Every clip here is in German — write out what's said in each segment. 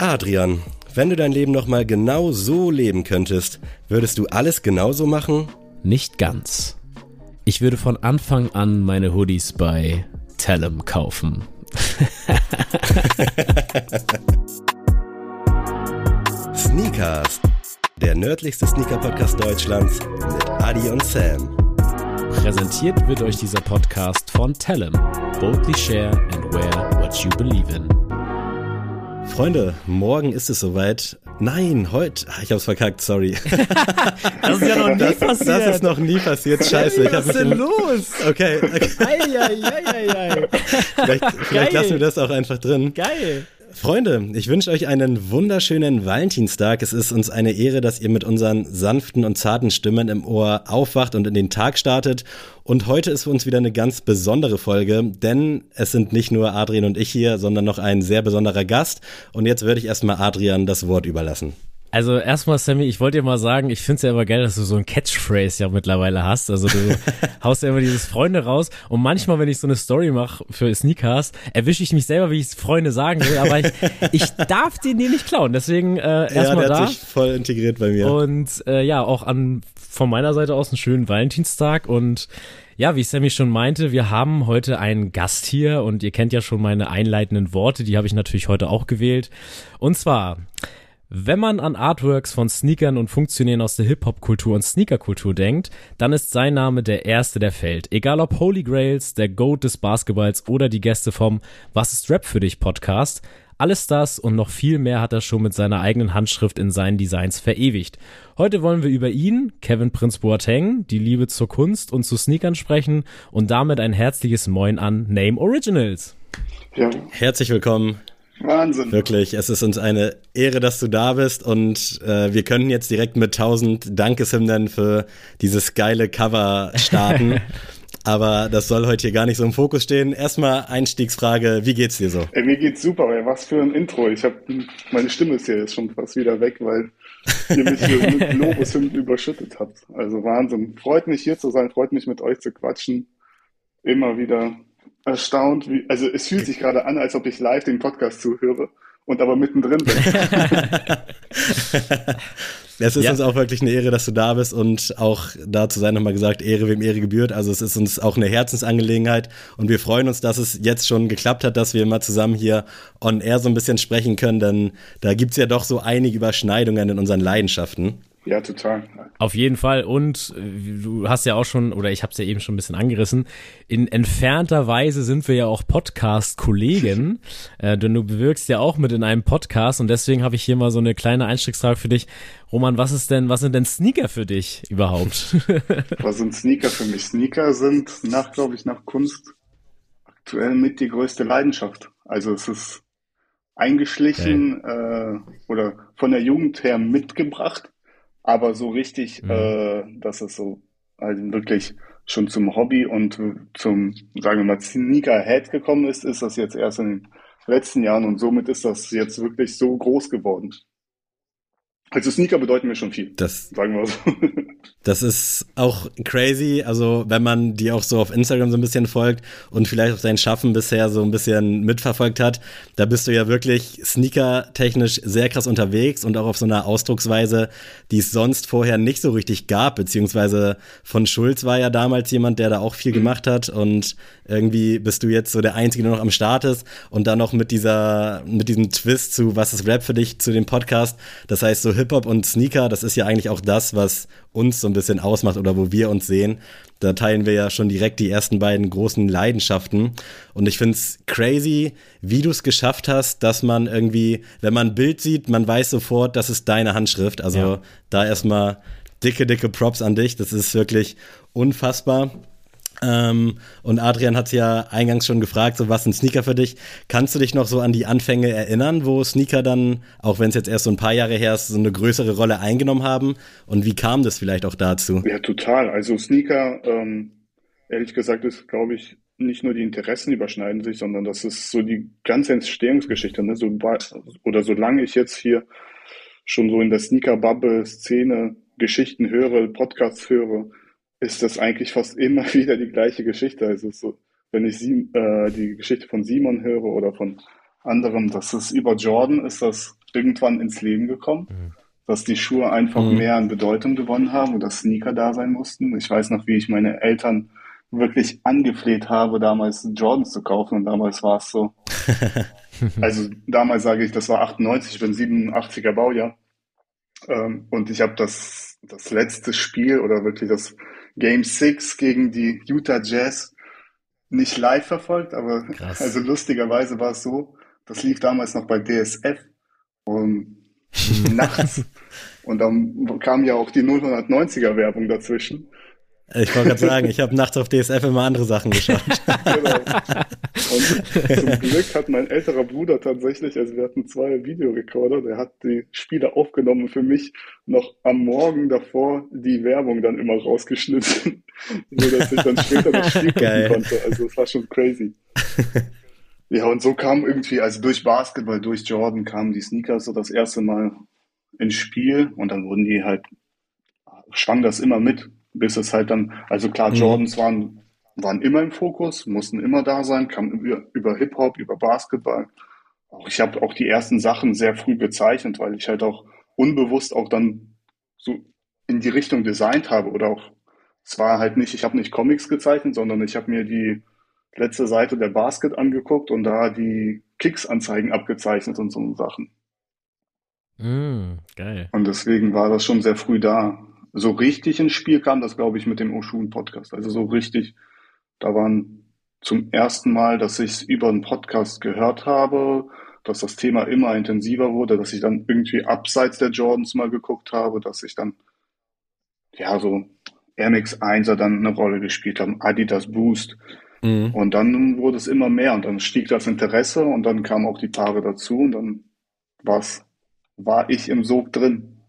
Adrian, wenn du dein Leben nochmal genau so leben könntest, würdest du alles genauso machen? Nicht ganz. Ich würde von Anfang an meine Hoodies bei Tellem kaufen. Sneakers, der nördlichste Sneaker-Podcast Deutschlands mit Adi und Sam. Präsentiert wird euch dieser Podcast von Tellem. Boldly share and wear what you believe in. Freunde, morgen ist es soweit. Nein, heute. Ach, ich hab's verkackt, sorry. Das ist ja noch nie Das, passiert. das ist noch nie passiert. Scheiße. Was ist denn los? Okay, okay. Eieieiei. Vielleicht, vielleicht Geil. lassen wir das auch einfach drin. Geil. Freunde, ich wünsche euch einen wunderschönen Valentinstag. Es ist uns eine Ehre, dass ihr mit unseren sanften und zarten Stimmen im Ohr aufwacht und in den Tag startet. Und heute ist für uns wieder eine ganz besondere Folge, denn es sind nicht nur Adrian und ich hier, sondern noch ein sehr besonderer Gast. Und jetzt würde ich erstmal Adrian das Wort überlassen. Also erstmal, Sammy, ich wollte dir mal sagen, ich find's ja immer geil, dass du so ein Catchphrase ja mittlerweile hast. Also du haust ja immer dieses Freunde raus und manchmal, wenn ich so eine Story mache für Sneakers, erwische ich mich selber, wie ich Freunde sagen will, aber ich, ich darf den dir nicht klauen. Deswegen äh, ja, erstmal der da. hat sich voll integriert bei mir. Und äh, ja, auch an von meiner Seite aus einen schönen Valentinstag und ja, wie Sammy schon meinte, wir haben heute einen Gast hier und ihr kennt ja schon meine einleitenden Worte, die habe ich natürlich heute auch gewählt. Und zwar, wenn man an Artworks von Sneakern und Funktionären aus der Hip-Hop-Kultur und Sneaker-Kultur denkt, dann ist sein Name der erste, der fällt. Egal ob Holy Grails, der Goat des Basketballs oder die Gäste vom Was ist Rap für dich Podcast, alles das und noch viel mehr hat er schon mit seiner eigenen Handschrift in seinen Designs verewigt. Heute wollen wir über ihn, Kevin Prince Boateng, die Liebe zur Kunst und zu Sneakern sprechen und damit ein herzliches Moin an Name Originals. Ja, Herzlich willkommen. Wahnsinn. Wirklich, es ist uns eine Ehre, dass du da bist und äh, wir können jetzt direkt mit 1000 Dankeshymnen für dieses geile Cover starten. Aber das soll heute hier gar nicht so im Fokus stehen. Erstmal Einstiegsfrage, wie geht's dir so? Ey, mir geht's super, ey. Was für ein Intro. Ich hab, meine Stimme ist hier jetzt schon fast wieder weg, weil ihr mich hier mit Lobeshymnen überschüttet habt. Also Wahnsinn. Freut mich hier zu sein, freut mich mit euch zu quatschen. Immer wieder erstaunt, wie, also es fühlt sich gerade an, als ob ich live den Podcast zuhöre und aber mittendrin bin. Es ist Ja. uns auch wirklich eine Ehre, dass du da bist und auch dazu sei nochmal gesagt, Ehre wem Ehre gebührt. Also es ist uns auch eine Herzensangelegenheit und wir freuen uns, dass es jetzt schon geklappt hat, dass wir mal zusammen hier on air so ein bisschen sprechen können, denn da gibt's ja doch so einige Überschneidungen in unseren Leidenschaften. Ja, total. Auf jeden Fall. Und äh, du hast ja auch schon, oder ich habe es ja eben schon ein bisschen angerissen, in entfernter Weise sind wir ja auch Podcast-Kollegen, äh, denn du bewirkst ja auch mit in einem Podcast und deswegen habe ich hier mal so eine kleine Einstiegsfrage für dich. Roman, was ist denn, was sind denn Sneaker für dich überhaupt? Was sind Sneaker für mich? Sneaker sind nach, glaube ich, nach Kunst aktuell mit die größte Leidenschaft. Also es ist eingeschlichen äh, oder von der Jugend her mitgebracht, aber so richtig, Mhm. äh, dass es so also wirklich schon zum Hobby und zum, sagen wir mal, Sneakerhead gekommen ist, ist das jetzt erst in den letzten Jahren und somit ist das jetzt wirklich so groß geworden. Also Sneaker bedeuten mir schon viel, Das sagen wir so. Das ist auch crazy, also wenn man die auch so auf Instagram so ein bisschen folgt und vielleicht auch dein Schaffen bisher so ein bisschen mitverfolgt hat, da bist du ja wirklich sneaker-technisch sehr krass unterwegs und auch auf so einer Ausdrucksweise, die es sonst vorher nicht so richtig gab, beziehungsweise von Schulz war ja damals jemand, der da auch viel gemacht hat und irgendwie bist du jetzt so der Einzige, der noch am Start ist und dann noch mit dieser, mit diesem Twist zu Was ist Rap für dich zu dem Podcast, das heißt so Hip-Hop und Sneaker, das ist ja eigentlich auch das, was uns so ein bisschen ausmacht oder wo wir uns sehen. Da teilen wir ja schon direkt die ersten beiden großen Leidenschaften. Und ich find's crazy, wie du es geschafft hast, dass man irgendwie, wenn man ein Bild sieht, man weiß sofort, das ist deine Handschrift. Also Ja. da erstmal dicke, dicke Props an dich. Das ist wirklich unfassbar. Ähm, und Adrian hat ja eingangs schon gefragt, so was sind Sneaker für dich? Kannst du dich noch so an die Anfänge erinnern, wo Sneaker dann, auch wenn es jetzt erst so ein paar Jahre her ist, so eine größere Rolle eingenommen haben? Und wie kam das vielleicht auch dazu? Ja, total. Also Sneaker, ähm, ehrlich gesagt, ist, glaube ich, nicht nur die Interessen überschneiden sich, sondern das ist so die ganze Entstehungsgeschichte. Ne? So, oder solange ich jetzt hier schon so in der Sneaker-Bubble-Szene Geschichten höre, Podcasts höre, ist das eigentlich fast immer wieder die gleiche Geschichte. Also so, wenn ich sie, äh, die Geschichte von Simon höre oder von anderen, das ist über Jordan, ist das irgendwann ins Leben gekommen, mhm. dass die Schuhe einfach mhm. mehr an Bedeutung gewonnen haben und dass Sneaker da sein mussten. Ich weiß noch, wie ich meine Eltern wirklich angefleht habe, damals Jordans zu kaufen und damals war es so. also damals sage ich, das war 98, ich bin 87er Baujahr ähm, und ich habe das, das letzte Spiel oder wirklich das Game 6 gegen die Utah Jazz nicht live verfolgt, aber Krass. also lustigerweise war es so, das lief damals noch bei DSF und nachts und dann kam ja auch die 090er Werbung dazwischen ich wollte gerade sagen, ich habe nachts auf DSF immer andere Sachen geschaut. genau. Und zum Glück hat mein älterer Bruder tatsächlich, also wir hatten zwei Videorekorder, der hat die Spiele aufgenommen und für mich noch am Morgen davor die Werbung dann immer rausgeschnitten, so dass ich dann später das Spiel gucken konnte. Also es war schon crazy. Ja, und so kam irgendwie, also durch Basketball, durch Jordan kamen die Sneakers so das erste Mal ins Spiel und dann wurden die halt, schwang das immer mit bis es halt dann, also klar, mhm. Jordans waren, waren immer im Fokus, mussten immer da sein, kamen über, über Hip-Hop, über Basketball. Auch ich habe auch die ersten Sachen sehr früh gezeichnet, weil ich halt auch unbewusst auch dann so in die Richtung designt habe oder auch, es war halt nicht, ich habe nicht Comics gezeichnet, sondern ich habe mir die letzte Seite der Basket angeguckt und da die Kicks-Anzeigen abgezeichnet und so Sachen. Mm, geil. Und deswegen war das schon sehr früh da so richtig ins Spiel kam das, glaube ich, mit dem Oshun-Podcast. Also so richtig, da waren zum ersten Mal, dass ich es über einen Podcast gehört habe, dass das Thema immer intensiver wurde, dass ich dann irgendwie abseits der Jordans mal geguckt habe, dass ich dann, ja, so Air Max 1er dann eine Rolle gespielt haben, Adidas Boost. Mhm. Und dann wurde es immer mehr und dann stieg das Interesse und dann kamen auch die Paare dazu und dann war's, war ich im Sog drin.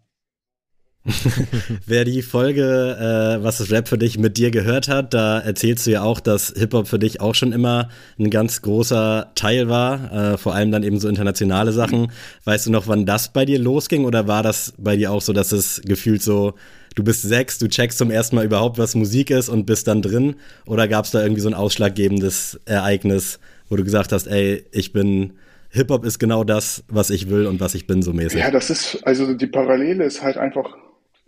Wer die Folge äh, Was ist Rap für dich mit dir gehört hat, da erzählst du ja auch, dass Hip-Hop für dich auch schon immer ein ganz großer Teil war, äh, vor allem dann eben so internationale Sachen. Weißt du noch, wann das bei dir losging oder war das bei dir auch so, dass es gefühlt so, du bist sechs, du checkst zum ersten Mal überhaupt, was Musik ist und bist dann drin? Oder gab es da irgendwie so ein ausschlaggebendes Ereignis, wo du gesagt hast, ey, ich bin Hip-Hop ist genau das, was ich will und was ich bin, so mäßig. Ja, das ist, also die Parallele ist halt einfach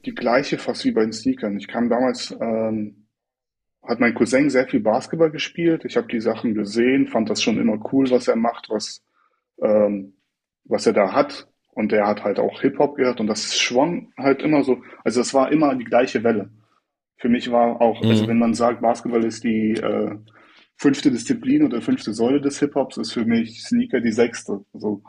die gleiche fast wie bei den Sneakern. Ich kam damals, ähm, hat mein Cousin sehr viel Basketball gespielt. Ich habe die Sachen gesehen, fand das schon immer cool, was er macht, was, ähm, was er da hat. Und er hat halt auch Hip-Hop gehört und das schwang halt immer so, also es war immer die gleiche Welle. Für mich war auch, also mhm. also wenn man sagt, Basketball ist die äh, fünfte Disziplin oder fünfte Säule des Hip-Hops, ist für mich Sneaker die sechste. Also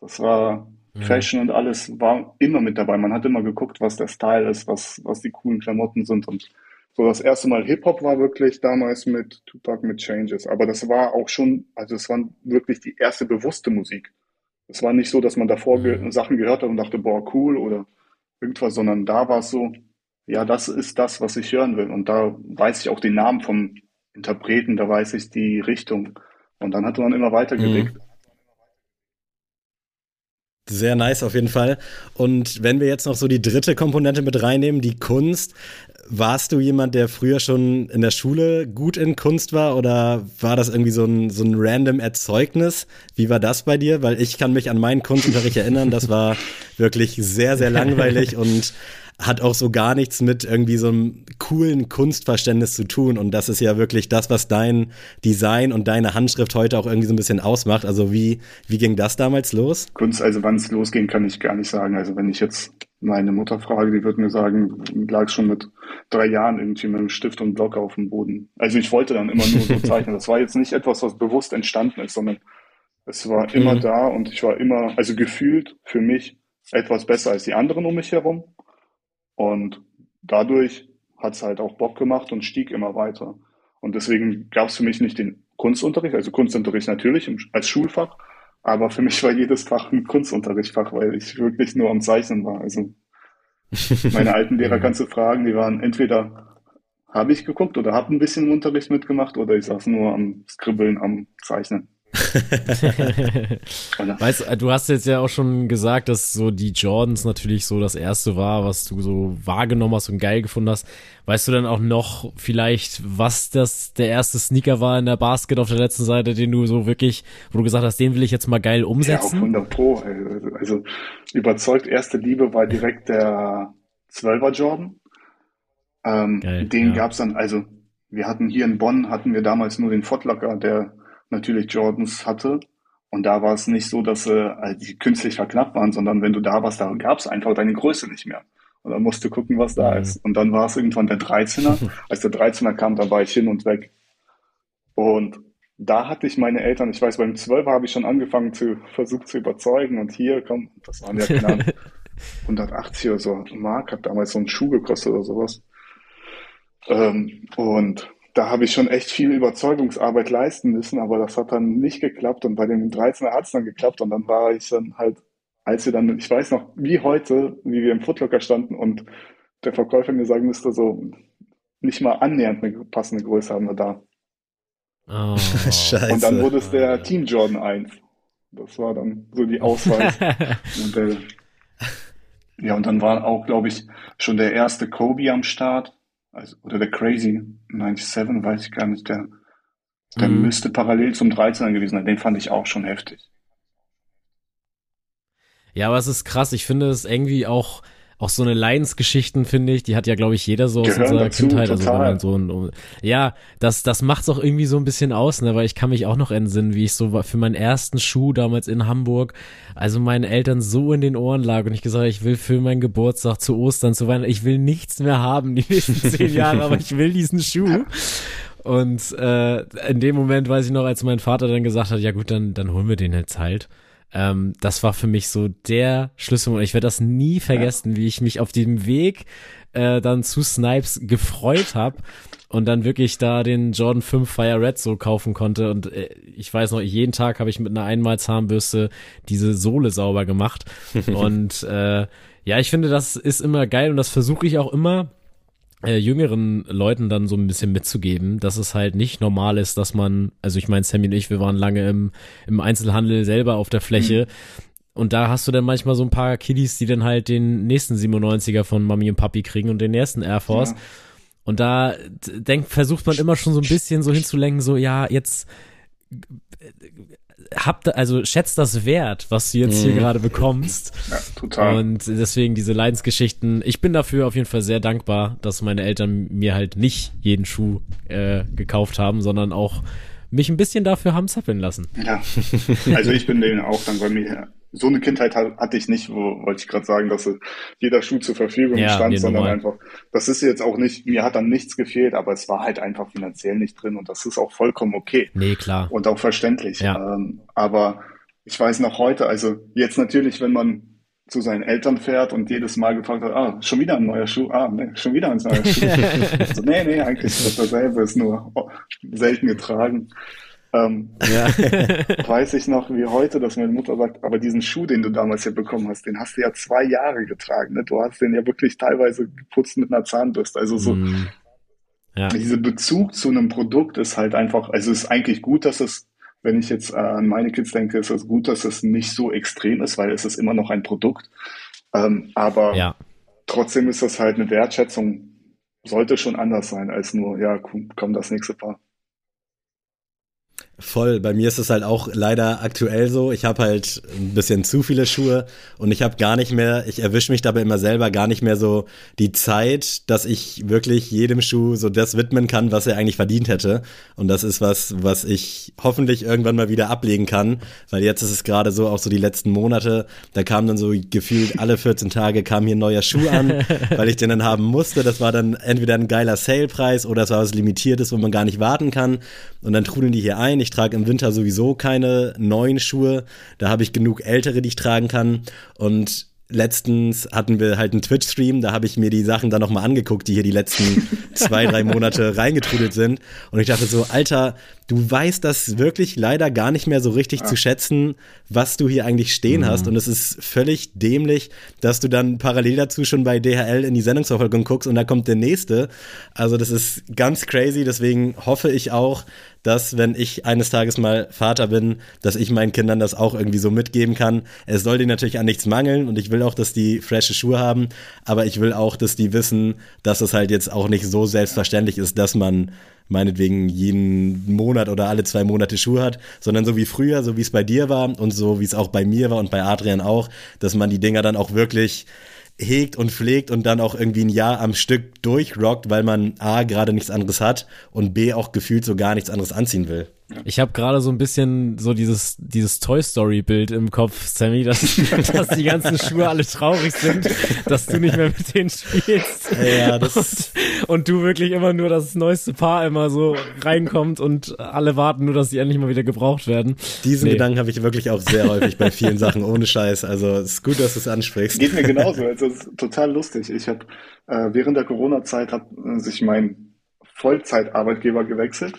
das war Mhm. Fashion und alles war immer mit dabei. Man hat immer geguckt, was der Style ist, was, was die coolen Klamotten sind. Und so das erste Mal Hip-Hop war wirklich damals mit Tupac mit Changes. Aber das war auch schon, also es war wirklich die erste bewusste Musik. Es war nicht so, dass man davor mhm. Sachen gehört hat und dachte, boah, cool oder irgendwas, sondern da war es so, ja, das ist das, was ich hören will. Und da weiß ich auch den Namen vom Interpreten, da weiß ich die Richtung. Und dann hat man immer weitergelegt. Mhm. Sehr nice auf jeden Fall. Und wenn wir jetzt noch so die dritte Komponente mit reinnehmen, die Kunst, warst du jemand, der früher schon in der Schule gut in Kunst war oder war das irgendwie so ein, so ein random Erzeugnis? Wie war das bei dir? Weil ich kann mich an meinen Kunstunterricht erinnern, das war wirklich sehr, sehr langweilig und hat auch so gar nichts mit irgendwie so einem coolen Kunstverständnis zu tun. Und das ist ja wirklich das, was dein Design und deine Handschrift heute auch irgendwie so ein bisschen ausmacht. Also wie, wie ging das damals los? Kunst, also wann es losging, kann ich gar nicht sagen. Also wenn ich jetzt meine Mutter frage, die wird mir sagen, lag schon mit drei Jahren irgendwie mit einem Stift und Block auf dem Boden. Also ich wollte dann immer nur so zeichnen. Das war jetzt nicht etwas, was bewusst entstanden ist, sondern es war immer mhm. da und ich war immer, also gefühlt für mich etwas besser als die anderen um mich herum. Und dadurch hat es halt auch Bock gemacht und stieg immer weiter. Und deswegen gab es für mich nicht den Kunstunterricht, also Kunstunterricht natürlich als Schulfach, aber für mich war jedes Fach ein Kunstunterrichtfach, weil ich wirklich nur am Zeichnen war. Also meine alten Lehrer kannst du fragen, die waren entweder habe ich geguckt oder habe ein bisschen im Unterricht mitgemacht oder ich saß nur am Skribbeln, am Zeichnen. weißt du, hast jetzt ja auch schon gesagt, dass so die Jordans natürlich so das erste war, was du so wahrgenommen hast und geil gefunden hast. Weißt du dann auch noch vielleicht, was das der erste Sneaker war in der Basket auf der letzten Seite, den du so wirklich, wo du gesagt hast, den will ich jetzt mal geil umsetzen? Ja, auf 100 Pro. Also überzeugt erste Liebe war direkt der 12er Jordan. Ähm, geil, den ja. gab's dann, also wir hatten hier in Bonn, hatten wir damals nur den Footlocker, der natürlich Jordans hatte. Und da war es nicht so, dass äh, die künstlich verknappt waren, sondern wenn du da warst, da gab es einfach deine Größe nicht mehr. Und dann musst du gucken, was da mhm. ist. Und dann war es irgendwann der 13er. Als der 13er kam, da war ich hin und weg. Und da hatte ich meine Eltern, ich weiß, beim 12er habe ich schon angefangen zu versucht zu überzeugen. Und hier, komm, das waren ja knapp 180 oder so Mark, hat damals so einen Schuh gekostet oder sowas. Ähm, und da habe ich schon echt viel Überzeugungsarbeit leisten müssen, aber das hat dann nicht geklappt und bei dem 13er hat es dann geklappt und dann war ich dann halt, als wir dann, ich weiß noch, wie heute, wie wir im Footlocker standen und der Verkäufer mir sagen müsste, so nicht mal annähernd eine passende Größe haben wir da. Oh, Scheiße. Und dann wurde es der Team Jordan 1. Das war dann so die Auswahl. und, äh, ja, und dann war auch, glaube ich, schon der erste Kobe am Start also, oder der Crazy 97, weiß ich gar nicht, der, der mhm. müsste parallel zum 13er gewesen sein. Den fand ich auch schon heftig. Ja, aber es ist krass. Ich finde es irgendwie auch, auch so eine Leidensgeschichten, finde ich, die hat ja, glaube ich, jeder so aus Gehören unserer dazu, Kindheit. Also wenn man so ein, ja, das, das macht's auch irgendwie so ein bisschen aus, ne, weil ich kann mich auch noch entsinnen, wie ich so für meinen ersten Schuh damals in Hamburg, also meinen Eltern so in den Ohren lag und ich gesagt habe, ich will für meinen Geburtstag zu Ostern, zu Weihnachten, ich will nichts mehr haben die nächsten zehn Jahre, aber ich will diesen Schuh. Und äh, in dem Moment weiß ich noch, als mein Vater dann gesagt hat, ja gut, dann, dann holen wir den jetzt halt. Ähm, das war für mich so der Schlüssel und ich werde das nie vergessen, ja. wie ich mich auf dem Weg äh, dann zu Snipes gefreut habe und dann wirklich da den Jordan 5 Fire Red so kaufen konnte. Und äh, ich weiß noch, jeden Tag habe ich mit einer Einmalzahnbürste diese Sohle sauber gemacht. Und äh, ja, ich finde, das ist immer geil und das versuche ich auch immer äh, jüngeren Leuten dann so ein bisschen mitzugeben, dass es halt nicht normal ist, dass man, also ich meine, Sammy und ich, wir waren lange im, im Einzelhandel selber auf der Fläche. Mhm. Und da hast du dann manchmal so ein paar Kiddies, die dann halt den nächsten 97er von Mami und Papi kriegen und den ersten Air Force. Ja. Und da denkt, versucht man immer schon so ein bisschen so hinzulenken, so, ja, jetzt habt also schätzt das wert, was du jetzt hier mhm. gerade bekommst. Ja, total. Und deswegen diese Leidensgeschichten. Ich bin dafür auf jeden Fall sehr dankbar, dass meine Eltern mir halt nicht jeden Schuh äh, gekauft haben, sondern auch mich ein bisschen dafür haben zappeln lassen. Ja, also ich bin denen auch dankbar. Mir so eine Kindheit hatte ich nicht, wo wollte ich gerade sagen, dass jeder Schuh zur Verfügung ja, stand, sondern normal. einfach, das ist jetzt auch nicht, mir hat dann nichts gefehlt, aber es war halt einfach finanziell nicht drin und das ist auch vollkommen okay. Nee, klar. Und auch verständlich. Ja. Ähm, aber ich weiß noch heute, also jetzt natürlich, wenn man zu seinen Eltern fährt und jedes Mal gefragt hat, ah, schon wieder ein neuer Schuh, ah, nee, schon wieder ein neuer Schuh. also, nee, nee, eigentlich ist das dasselbe, ist nur selten getragen. Ähm, ja. weiß ich noch wie heute, dass meine Mutter sagt, aber diesen Schuh, den du damals hier bekommen hast, den hast du ja zwei Jahre getragen. Ne? Du hast den ja wirklich teilweise geputzt mit einer Zahnbürste. Also so mm. ja. dieser Bezug zu einem Produkt ist halt einfach, also es ist eigentlich gut, dass es, wenn ich jetzt äh, an meine Kids denke, ist es gut, dass es nicht so extrem ist, weil es ist immer noch ein Produkt. Ähm, aber ja. trotzdem ist das halt eine Wertschätzung, sollte schon anders sein als nur, ja, komm, das nächste Paar. Voll, bei mir ist es halt auch leider aktuell so. Ich habe halt ein bisschen zu viele Schuhe und ich habe gar nicht mehr, ich erwische mich dabei immer selber gar nicht mehr so die Zeit, dass ich wirklich jedem Schuh so das widmen kann, was er eigentlich verdient hätte. Und das ist was, was ich hoffentlich irgendwann mal wieder ablegen kann, weil jetzt ist es gerade so, auch so die letzten Monate, da kam dann so gefühlt alle 14 Tage kam hier ein neuer Schuh an, weil ich den dann haben musste. Das war dann entweder ein geiler Salepreis oder es war was Limitiertes, wo man gar nicht warten kann. Und dann trudeln die hier ein. Ich trage im Winter sowieso keine neuen Schuhe. Da habe ich genug ältere, die ich tragen kann. Und letztens hatten wir halt einen Twitch-Stream, da habe ich mir die Sachen dann nochmal angeguckt, die hier die letzten zwei, drei Monate reingetrudelt sind. Und ich dachte so, Alter, du weißt das wirklich leider gar nicht mehr so richtig zu schätzen, was du hier eigentlich stehen mhm. hast. Und es ist völlig dämlich, dass du dann parallel dazu schon bei DHL in die Sendungsverfolgung guckst und da kommt der nächste. Also das ist ganz crazy. Deswegen hoffe ich auch, dass wenn ich eines Tages mal Vater bin, dass ich meinen Kindern das auch irgendwie so mitgeben kann. Es soll denen natürlich an nichts mangeln und ich will auch, dass die frische Schuhe haben, aber ich will auch, dass die wissen, dass es halt jetzt auch nicht so selbstverständlich ist, dass man meinetwegen jeden Monat oder alle zwei Monate Schuhe hat, sondern so wie früher, so wie es bei dir war und so wie es auch bei mir war und bei Adrian auch, dass man die Dinger dann auch wirklich hegt und pflegt und dann auch irgendwie ein Jahr am Stück durchrockt, weil man A gerade nichts anderes hat und B auch gefühlt so gar nichts anderes anziehen will. Ich habe gerade so ein bisschen so dieses, dieses Toy Story Bild im Kopf, Sammy, dass, dass die ganzen Schuhe alle traurig sind, dass du nicht mehr mit denen spielst. Ja, das und, und du wirklich immer nur das neueste Paar immer so reinkommt und alle warten nur, dass die endlich mal wieder gebraucht werden. Diesen nee. Gedanken habe ich wirklich auch sehr häufig bei vielen Sachen, ohne Scheiß. Also es ist gut, dass du es ansprichst. Geht mir genauso. Also es ist total lustig. Ich habe äh, während der Corona-Zeit hat sich mein Vollzeitarbeitgeber gewechselt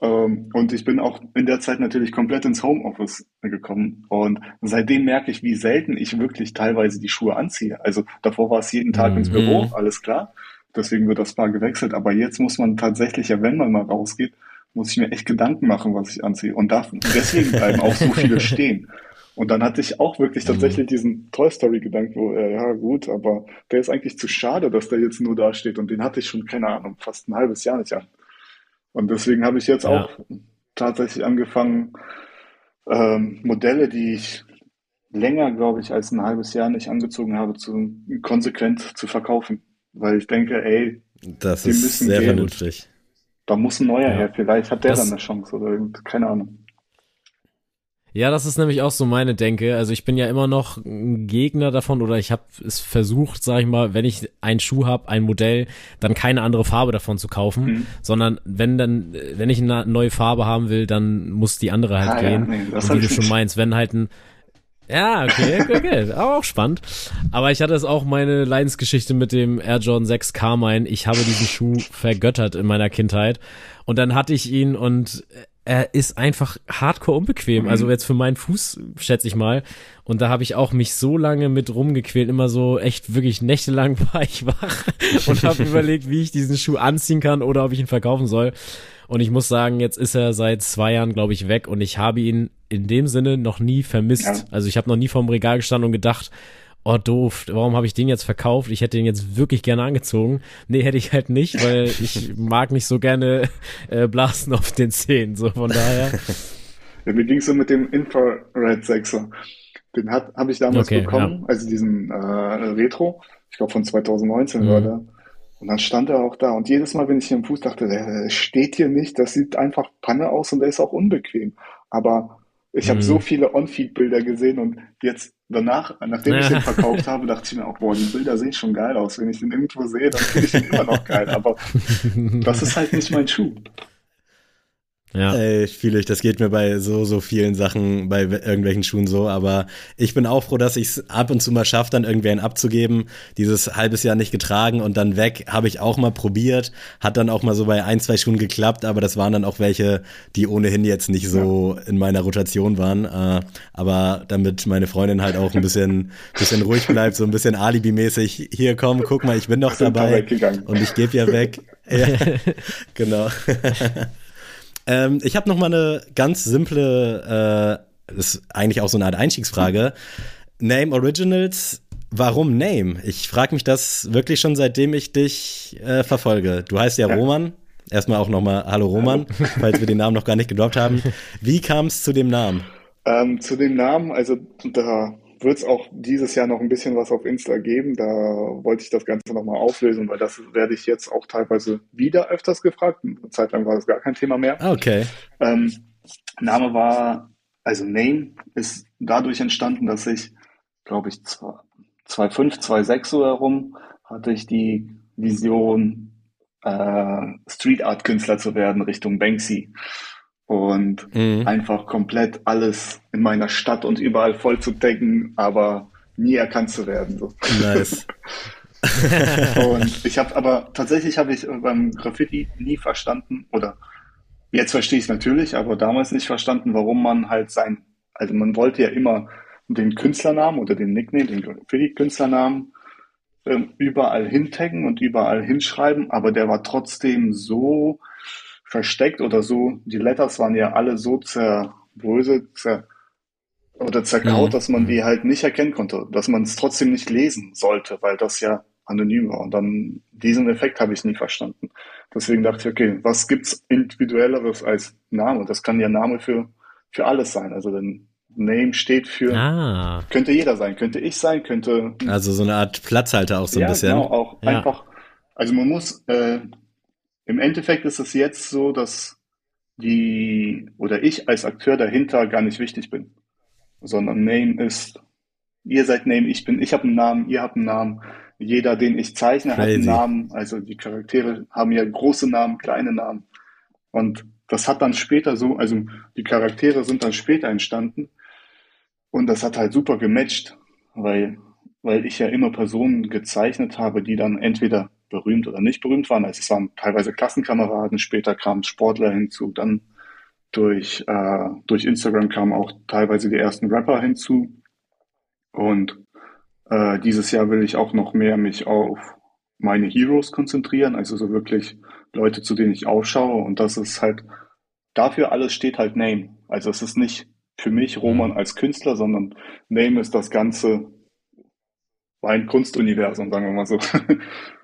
und ich bin auch in der Zeit natürlich komplett ins Homeoffice gekommen. Und seitdem merke ich, wie selten ich wirklich teilweise die Schuhe anziehe. Also davor war es jeden Tag mhm. ins Büro, alles klar. Deswegen wird das Paar gewechselt. Aber jetzt muss man tatsächlich, ja, wenn man mal rausgeht, muss ich mir echt Gedanken machen, was ich anziehe. Und darf, deswegen bleiben auch so viele stehen. Und dann hatte ich auch wirklich mhm. tatsächlich diesen Toy Story Gedanken, wo, äh, ja gut, aber der ist eigentlich zu schade, dass der jetzt nur da steht. Und den hatte ich schon, keine Ahnung, fast ein halbes Jahr nicht an. Und deswegen habe ich jetzt ja. auch tatsächlich angefangen, ähm, Modelle, die ich länger, glaube ich, als ein halbes Jahr nicht angezogen habe, zu, konsequent zu verkaufen. Weil ich denke, ey, das ist sehr gehen. vernünftig. Da muss ein neuer ja. her. Vielleicht hat der das, dann eine Chance oder keine Ahnung. Ja, das ist nämlich auch so meine Denke. Also ich bin ja immer noch ein Gegner davon oder ich habe es versucht, sag ich mal, wenn ich einen Schuh habe, ein Modell, dann keine andere Farbe davon zu kaufen, mhm. sondern wenn dann, wenn ich eine neue Farbe haben will, dann muss die andere halt ah, gehen. Ja, nee, Und wie du schon meinst, wenn halt ein ja, okay, okay, okay. Aber auch spannend. Aber ich hatte es auch meine Leidensgeschichte mit dem Air Jordan 6 Carmine. Ich habe diesen Schuh vergöttert in meiner Kindheit. Und dann hatte ich ihn und er ist einfach hardcore unbequem. Mhm. Also jetzt für meinen Fuß, schätze ich mal. Und da habe ich auch mich so lange mit rumgequält, immer so echt wirklich nächtelang war ich wach und habe überlegt, wie ich diesen Schuh anziehen kann oder ob ich ihn verkaufen soll. Und ich muss sagen, jetzt ist er seit zwei Jahren, glaube ich, weg und ich habe ihn in dem Sinne noch nie vermisst. Ja. Also ich habe noch nie vorm Regal gestanden und gedacht, oh doof, warum habe ich den jetzt verkauft? Ich hätte den jetzt wirklich gerne angezogen. Nee, hätte ich halt nicht, weil ich mag nicht so gerne äh, blasen auf den Zehen. So von daher. Ja, mir ging so mit dem Infrared 6er. Den habe ich damals okay, bekommen, ja. also diesen äh, Retro. Ich glaube von 2019 mhm. war der. Und dann stand er auch da. Und jedes Mal, wenn ich hier im Fuß dachte, der steht hier nicht, das sieht einfach Panne aus und der ist auch unbequem. Aber ich habe so mhm. viele On-Feed-Bilder gesehen und jetzt danach, nachdem ich den verkauft habe, dachte ich mir auch, boah, die Bilder sehen schon geil aus. Wenn ich den irgendwo sehe, dann finde ich den immer noch geil. Aber das ist halt nicht mein Schuh. Ja. Ey, ich fühle ich, das geht mir bei so, so vielen Sachen, bei irgendwelchen Schuhen so, aber ich bin auch froh, dass ich es ab und zu mal schaffe, dann irgendwen abzugeben. Dieses halbes Jahr nicht getragen und dann weg, habe ich auch mal probiert, hat dann auch mal so bei ein, zwei Schuhen geklappt, aber das waren dann auch welche, die ohnehin jetzt nicht so in meiner Rotation waren. Äh, aber damit meine Freundin halt auch ein bisschen, bisschen ruhig bleibt, so ein bisschen Alibi-mäßig, hier komm, guck mal, ich bin doch dabei und ich gebe ja weg. ja, genau. Ähm, ich habe noch mal eine ganz simple, äh, ist eigentlich auch so eine Art Einstiegsfrage. Name Originals, warum Name? Ich frage mich das wirklich schon seitdem ich dich äh, verfolge. Du heißt ja, ja. Roman. Erstmal auch nochmal Hallo Roman, Hallo. falls wir den Namen noch gar nicht gedroppt haben. Wie kam es zu dem Namen? Ähm, zu dem Namen, also da wird es auch dieses Jahr noch ein bisschen was auf Insta geben. Da wollte ich das Ganze nochmal auflösen, weil das werde ich jetzt auch teilweise wieder öfters gefragt. Eine Zeit lang war das gar kein Thema mehr. Okay. Ähm, Name war, also Name ist dadurch entstanden, dass ich, glaube ich, 2,5, 2,6 so herum hatte ich die Vision, äh, Street Art Künstler zu werden Richtung Banksy und mhm. einfach komplett alles in meiner Stadt und überall voll zu decken, aber nie erkannt zu werden. So. Nice. und ich habe aber tatsächlich habe ich beim Graffiti nie verstanden oder jetzt verstehe ich es natürlich, aber damals nicht verstanden, warum man halt sein, also man wollte ja immer den Künstlernamen oder den Nickname, den Graffiti-Künstlernamen ähm, überall hintaggen und überall hinschreiben, aber der war trotzdem so versteckt oder so, die Letters waren ja alle so zerbröselt, zer oder zerkaut, mhm. dass man die halt nicht erkennen konnte, dass man es trotzdem nicht lesen sollte, weil das ja anonym war. Und dann diesen Effekt habe ich nie verstanden. Deswegen dachte ich, okay, was gibt's individuelleres als Name? Das kann ja Name für für alles sein. Also denn Name steht für ah. könnte jeder sein, könnte ich sein, könnte also so eine Art Platzhalter auch so ein ja, bisschen. Genau, auch ja. einfach. Also man muss äh, im Endeffekt ist es jetzt so, dass die oder ich als Akteur dahinter gar nicht wichtig bin sondern Name ist, ihr seid Name, ich bin, ich habe einen Namen, ihr habt einen Namen. Jeder, den ich zeichne, Crazy. hat einen Namen. Also die Charaktere haben ja große Namen, kleine Namen. Und das hat dann später so, also die Charaktere sind dann später entstanden. Und das hat halt super gematcht, weil, weil ich ja immer Personen gezeichnet habe, die dann entweder berühmt oder nicht berühmt waren. Also es waren teilweise Klassenkameraden, später kamen Sportler hinzu, dann durch, äh, durch Instagram kamen auch teilweise die ersten Rapper hinzu. Und äh, dieses Jahr will ich auch noch mehr mich auf meine Heroes konzentrieren, also so wirklich Leute, zu denen ich aufschaue. Und das ist halt, dafür alles steht halt Name. Also es ist nicht für mich Roman als Künstler, sondern Name ist das ganze mein Kunstuniversum, sagen wir mal so.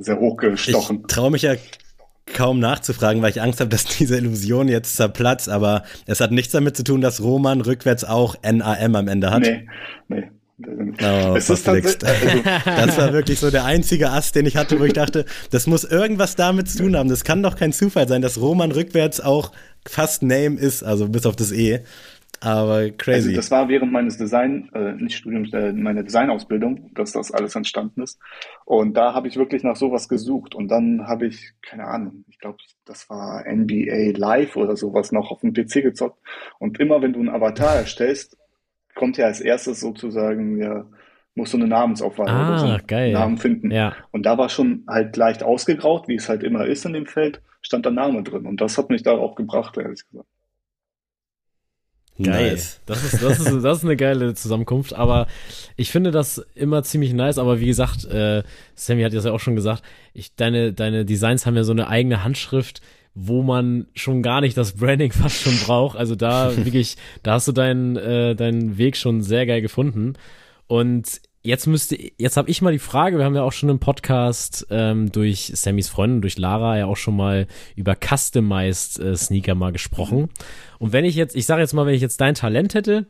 Sehr hochgestochen. Ich traue mich ja kaum nachzufragen, weil ich Angst habe, dass diese Illusion jetzt zerplatzt, aber es hat nichts damit zu tun, dass Roman rückwärts auch NAM am Ende hat. Nee, nee. Oh, es ist also, das war wirklich so der einzige Ast, den ich hatte, wo ich dachte, das muss irgendwas damit zu tun haben. Das kann doch kein Zufall sein, dass Roman rückwärts auch fast Name ist, also bis auf das E. Aber crazy. Also das war während meines Design, äh, nicht Studiums, äh, meiner Designausbildung, dass das alles entstanden ist. Und da habe ich wirklich nach sowas gesucht. Und dann habe ich, keine Ahnung, ich glaube, das war NBA Live oder sowas noch auf dem PC gezockt. Und immer wenn du einen Avatar erstellst, kommt ja als erstes sozusagen, ja, musst du eine Namensaufwahl ah, oder so einen geil. Namen finden. Ja. Und da war schon halt leicht ausgegraut, wie es halt immer ist in dem Feld, stand der Name drin. Und das hat mich darauf gebracht, ehrlich gesagt. Geil. Nice. Das ist, das, ist, das ist eine geile Zusammenkunft, aber ich finde das immer ziemlich nice, aber wie gesagt, äh, Sammy hat das ja auch schon gesagt, ich, deine, deine Designs haben ja so eine eigene Handschrift, wo man schon gar nicht das Branding fast schon braucht. Also da wirklich, da hast du deinen, äh, deinen Weg schon sehr geil gefunden. Und jetzt müsste, jetzt habe ich mal die Frage, wir haben ja auch schon im Podcast ähm, durch Sammys Freundin, durch Lara ja auch schon mal über Customized äh, Sneaker mal gesprochen. Und wenn ich jetzt, ich sage jetzt mal, wenn ich jetzt dein Talent hätte,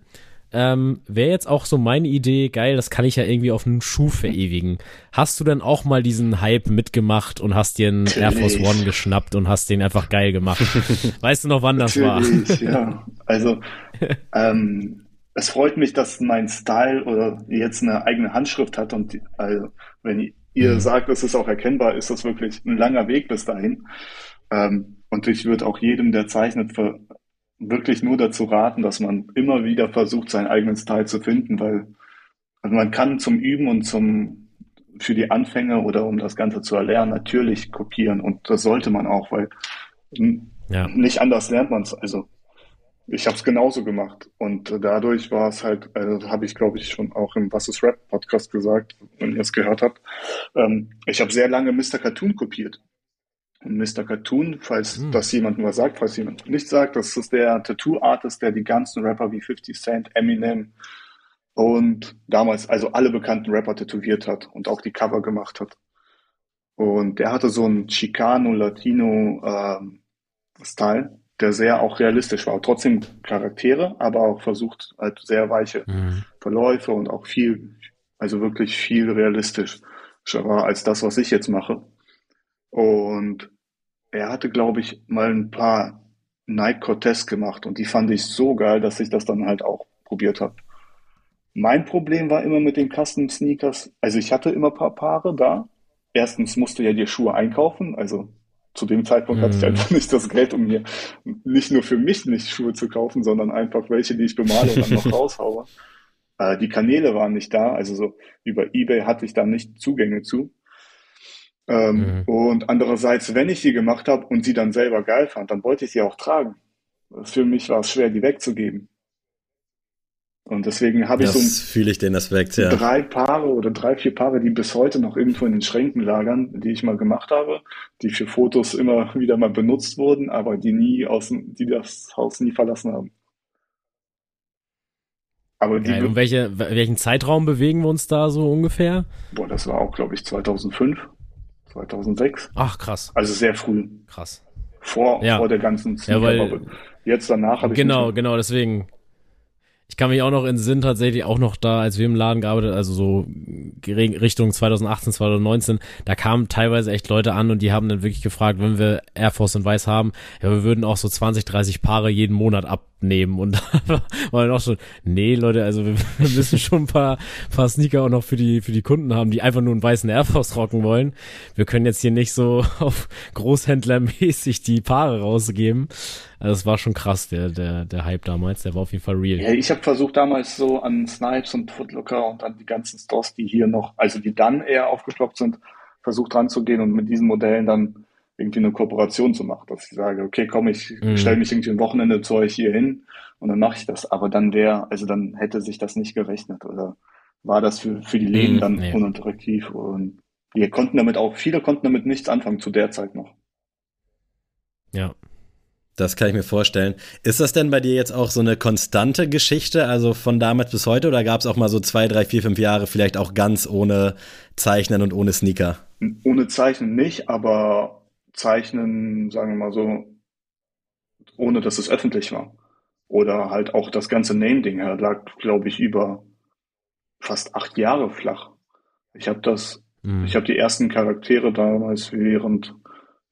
ähm, wäre jetzt auch so meine Idee, geil, das kann ich ja irgendwie auf einen Schuh verewigen. Hast du denn auch mal diesen Hype mitgemacht und hast dir einen Air Force One geschnappt und hast den einfach geil gemacht? weißt du noch, wann das Natürlich, war? ja. Also, ähm, es freut mich, dass mein Style oder jetzt eine eigene Handschrift hat und die, also, wenn ihr mhm. sagt, es ist auch erkennbar, ist das wirklich ein langer Weg bis dahin. Ähm, und ich würde auch jedem, der zeichnet, für, wirklich nur dazu raten, dass man immer wieder versucht, seinen eigenen Style zu finden, weil also man kann zum Üben und zum für die Anfänger oder um das Ganze zu erlernen natürlich kopieren und das sollte man auch, weil ja. nicht anders lernt man es. Also ich habe es genauso gemacht und dadurch war es halt, also habe ich glaube ich schon auch im Was ist Rap Podcast gesagt, wenn ihr es gehört habt. Ähm, ich habe sehr lange Mr. Cartoon kopiert. Und Mr. Cartoon, falls hm. das jemand nur sagt, falls jemand nicht sagt, das ist der Tattoo-Artist, der die ganzen Rapper wie 50 Cent, Eminem und damals also alle bekannten Rapper tätowiert hat und auch die Cover gemacht hat. Und der hatte so einen Chicano-Latino-Style. Ähm, der sehr auch realistisch war. Trotzdem Charaktere, aber auch versucht halt sehr weiche mhm. Verläufe und auch viel, also wirklich viel realistischer war als das, was ich jetzt mache. Und er hatte, glaube ich, mal ein paar Nike Cortez gemacht und die fand ich so geil, dass ich das dann halt auch probiert habe. Mein Problem war immer mit den Custom Sneakers. Also ich hatte immer ein paar Paare da. Erstens musste ja die Schuhe einkaufen, also zu dem Zeitpunkt hatte ich mhm. einfach nicht das Geld, um mir nicht nur für mich nicht Schuhe zu kaufen, sondern einfach welche, die ich bemale und dann noch raushaue. Äh, die Kanäle waren nicht da, also so über eBay hatte ich da nicht Zugänge zu. Ähm, mhm. Und andererseits, wenn ich die gemacht habe und sie dann selber geil fand, dann wollte ich sie auch tragen. Für mich war es schwer, die wegzugeben. Und deswegen habe ich so fühle ich den Aspekt, ja. drei Paare oder drei, vier Paare, die bis heute noch irgendwo in den Schränken lagern, die ich mal gemacht habe, die für Fotos immer wieder mal benutzt wurden, aber die nie aus die das Haus nie verlassen haben. Aber die Geil. Und welche, welchen Zeitraum bewegen wir uns da so ungefähr? Boah, das war auch, glaube ich, 2005, 2006. Ach, krass. Also sehr früh. Krass. Vor, ja. vor der ganzen ja, weil, Jetzt danach habe ich Genau, genau, deswegen ich kann mich auch noch in Sinn tatsächlich auch noch da, als wir im Laden gearbeitet, also so Richtung 2018, 2019, da kamen teilweise echt Leute an und die haben dann wirklich gefragt, wenn wir Air Force in Weiß haben, ja, wir würden auch so 20, 30 Paare jeden Monat abnehmen und da war dann auch schon, nee, Leute, also wir, wir müssen schon ein paar, paar Sneaker auch noch für die, für die Kunden haben, die einfach nur einen weißen Air Force rocken wollen. Wir können jetzt hier nicht so auf Großhändlermäßig die Paare rausgeben. Also es war schon krass, der, der, der Hype damals, der war auf jeden Fall real. Ja, ich habe versucht damals so an Snipes und Footlooker und an die ganzen Stores, die hier noch, also die dann eher aufgeploppt sind, versucht ranzugehen und mit diesen Modellen dann irgendwie eine Kooperation zu machen, dass ich sage, okay, komm, ich mhm. stelle mich irgendwie ein Wochenende zu euch hier hin und dann mache ich das. Aber dann wäre, also dann hätte sich das nicht gerechnet oder war das für, für die Läden mhm, dann nee. unattraktiv und wir konnten damit auch, viele konnten damit nichts anfangen zu der Zeit noch. Ja, das kann ich mir vorstellen. Ist das denn bei dir jetzt auch so eine konstante Geschichte, also von damals bis heute, oder gab es auch mal so zwei, drei, vier, fünf Jahre vielleicht auch ganz ohne Zeichnen und ohne Sneaker? Ohne Zeichnen nicht, aber Zeichnen, sagen wir mal so, ohne dass es öffentlich war. Oder halt auch das ganze Name-Ding lag, glaube ich, über fast acht Jahre flach. Ich habe das, mhm. ich habe die ersten Charaktere damals während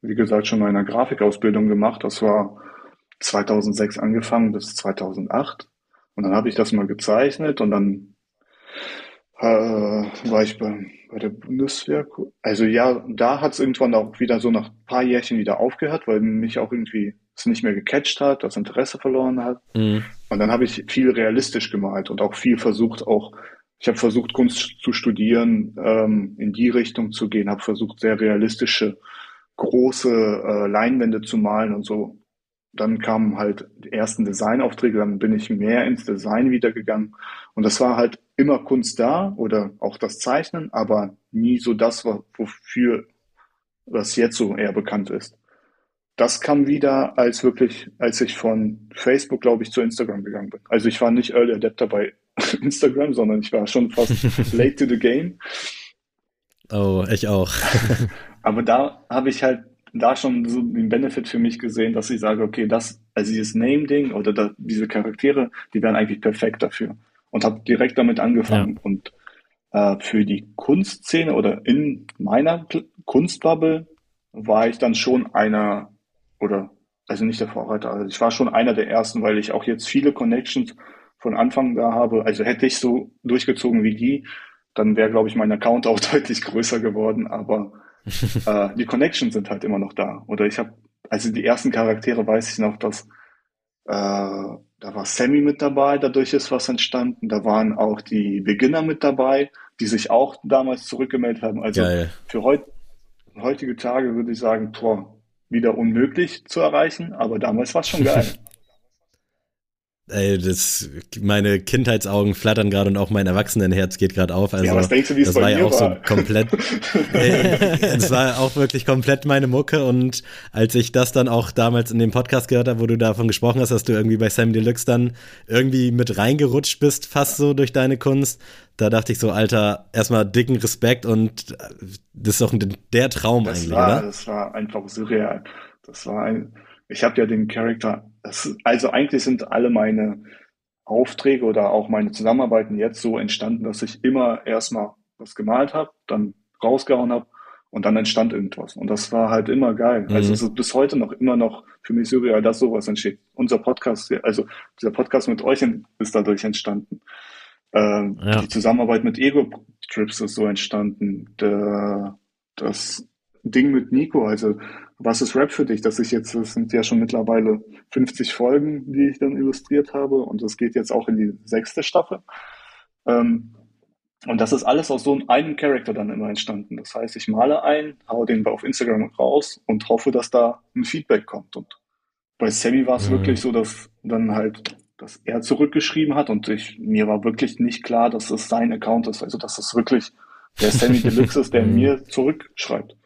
wie gesagt, schon meiner Grafikausbildung gemacht. Das war 2006 angefangen bis 2008. Und dann habe ich das mal gezeichnet und dann äh, war ich bei, bei der Bundeswehr. Also ja, da hat es irgendwann auch wieder so nach ein paar Jährchen wieder aufgehört, weil mich auch irgendwie es nicht mehr gecatcht hat, das Interesse verloren hat. Mhm. Und dann habe ich viel realistisch gemalt und auch viel versucht, auch ich habe versucht, Kunst zu studieren, ähm, in die Richtung zu gehen, habe versucht, sehr realistische große äh, Leinwände zu malen und so. Dann kamen halt die ersten Designaufträge, dann bin ich mehr ins Design wiedergegangen. Und das war halt immer Kunst da oder auch das Zeichnen, aber nie so das, wofür das jetzt so eher bekannt ist. Das kam wieder, als wirklich, als ich von Facebook, glaube ich, zu Instagram gegangen bin. Also ich war nicht Early Adapter bei Instagram, sondern ich war schon fast late to the game. Oh, ich auch. Aber da habe ich halt da schon so den Benefit für mich gesehen, dass ich sage, okay, das, also dieses Name-Ding oder da, diese Charaktere, die wären eigentlich perfekt dafür. Und habe direkt damit angefangen. Ja. Und äh, für die Kunstszene oder in meiner Kunstbubble war ich dann schon einer, oder also nicht der Vorreiter, also ich war schon einer der ersten, weil ich auch jetzt viele Connections von Anfang da habe. Also hätte ich so durchgezogen wie die, dann wäre, glaube ich, mein Account auch deutlich größer geworden. Aber äh, die Connections sind halt immer noch da. Oder ich habe, also die ersten Charaktere weiß ich noch, dass äh, da war Sammy mit dabei, dadurch ist was entstanden. Da waren auch die Beginner mit dabei, die sich auch damals zurückgemeldet haben. Also Geil. für heut, heutige Tage würde ich sagen, boah, wieder unmöglich zu erreichen, aber damals war es schon geil. Ey, das, meine Kindheitsaugen flattern gerade und auch mein Erwachsenenherz geht gerade auf. Also, ja, was denkst du, wie es das war ja auch war? so komplett. Es war auch wirklich komplett meine Mucke und als ich das dann auch damals in dem Podcast gehört habe, wo du davon gesprochen hast, dass du irgendwie bei Sam Deluxe dann irgendwie mit reingerutscht bist, fast so durch deine Kunst, da dachte ich so, Alter, erstmal dicken Respekt und das ist doch der Traum das eigentlich, war, oder? Das war einfach surreal. Das war ein, ich habe ja den Charakter, also eigentlich sind alle meine Aufträge oder auch meine Zusammenarbeiten jetzt so entstanden, dass ich immer erstmal was gemalt habe, dann rausgehauen habe und dann entstand irgendwas. Und das war halt immer geil. Mhm. Also es ist bis heute noch immer noch für mich surreal, dass sowas entsteht. Unser Podcast, also dieser Podcast mit euch ist dadurch entstanden. Ähm, ja. Die Zusammenarbeit mit Ego Trips ist so entstanden. Der, das Ding mit Nico, also was ist Rap für dich? Das ist jetzt, das sind ja schon mittlerweile 50 Folgen, die ich dann illustriert habe und das geht jetzt auch in die sechste Staffel. Ähm, und das ist alles aus so einem Charakter dann immer entstanden. Das heißt, ich male ein, hau den auf Instagram raus und hoffe, dass da ein Feedback kommt. Und bei Sammy war es mhm. wirklich so, dass dann halt, dass er zurückgeschrieben hat und ich, mir war wirklich nicht klar, dass es sein Account ist. Also, dass es wirklich der Sammy Deluxe ist, der mir zurückschreibt.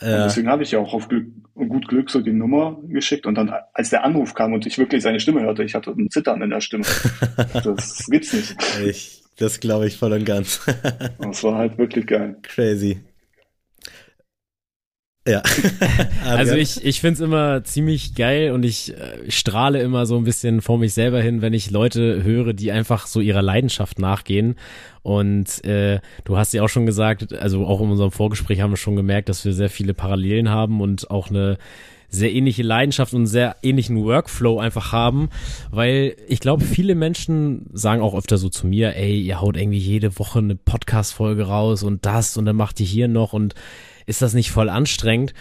Und deswegen habe ich ja auch auf Glück, gut Glück so die Nummer geschickt und dann, als der Anruf kam und ich wirklich seine Stimme hörte, ich hatte ein Zittern in der Stimme. Das gibt's nicht. Ich, das glaube ich voll und ganz. das war halt wirklich geil. Crazy. Ja. also ich, ich finde es immer ziemlich geil und ich äh, strahle immer so ein bisschen vor mich selber hin, wenn ich Leute höre, die einfach so ihrer Leidenschaft nachgehen. Und äh, du hast ja auch schon gesagt, also auch in unserem Vorgespräch haben wir schon gemerkt, dass wir sehr viele Parallelen haben und auch eine sehr ähnliche Leidenschaft und sehr ähnlichen Workflow einfach haben, weil ich glaube, viele Menschen sagen auch öfter so zu mir, ey, ihr haut irgendwie jede Woche eine Podcast-Folge raus und das und dann macht ihr hier noch und ist das nicht voll anstrengend?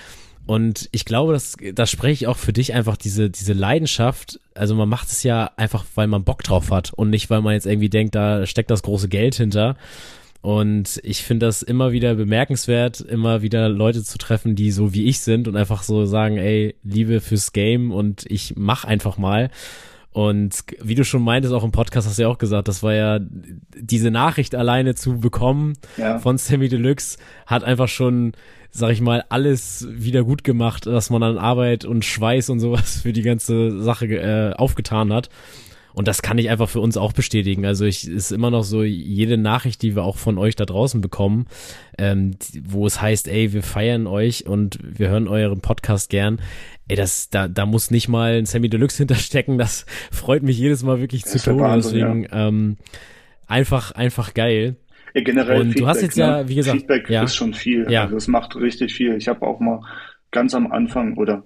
Und ich glaube, das, das spreche ich auch für dich einfach diese, diese Leidenschaft. Also man macht es ja einfach, weil man Bock drauf hat und nicht, weil man jetzt irgendwie denkt, da steckt das große Geld hinter. Und ich finde das immer wieder bemerkenswert, immer wieder Leute zu treffen, die so wie ich sind und einfach so sagen, ey, Liebe fürs Game und ich mach einfach mal. Und wie du schon meintest, auch im Podcast hast du ja auch gesagt, das war ja diese Nachricht alleine zu bekommen ja. von Sammy Deluxe hat einfach schon, sag ich mal, alles wieder gut gemacht, dass man an Arbeit und Schweiß und sowas für die ganze Sache äh, aufgetan hat. Und das kann ich einfach für uns auch bestätigen. Also ich ist immer noch so jede Nachricht, die wir auch von euch da draußen bekommen, ähm, wo es heißt, ey, wir feiern euch und wir hören euren Podcast gern. Ey, das, da, da muss nicht mal ein Sammy Deluxe hinterstecken. Das freut mich jedes Mal wirklich zu tun. Deswegen ja. ähm, einfach, einfach geil. Ja, generell und Feedback, du hast jetzt ne? ja, wie gesagt, Feedback ja. ist schon viel. Ja. Also es macht richtig viel. Ich habe auch mal ganz am Anfang oder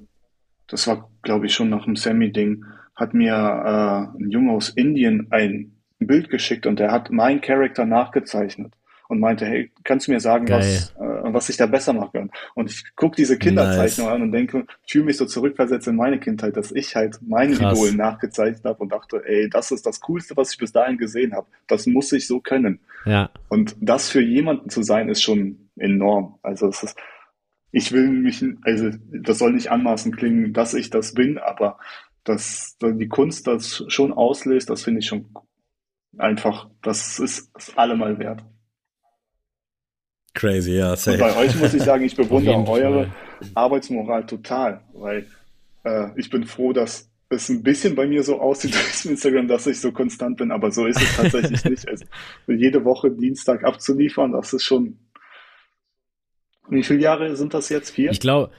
das war, glaube ich, schon nach dem Sammy-Ding, hat mir äh, ein Junge aus Indien ein Bild geschickt und der hat meinen Charakter nachgezeichnet und meinte, hey, kannst du mir sagen, was, äh, was ich da besser machen kann? Und ich gucke diese Kinderzeichnung nice. an und denke, fühle mich so zurückversetzt in meine Kindheit, dass ich halt meine Krass. Idole nachgezeichnet habe und dachte, ey, das ist das Coolste, was ich bis dahin gesehen habe. Das muss ich so können. Ja. Und das für jemanden zu sein, ist schon enorm. Also es ist, ich will mich, also das soll nicht anmaßend klingen, dass ich das bin, aber dass die Kunst das schon auslöst, das finde ich schon einfach, das ist es allemal wert. Crazy, ja. Safe. Und bei euch muss ich sagen, ich bewundere eure Arbeitsmoral total, weil äh, ich bin froh, dass es ein bisschen bei mir so aussieht durch Instagram, dass ich so konstant bin, aber so ist es tatsächlich nicht. Also jede Woche Dienstag abzuliefern, das ist schon. Wie viele Jahre sind das jetzt? Vier? Ich glaube,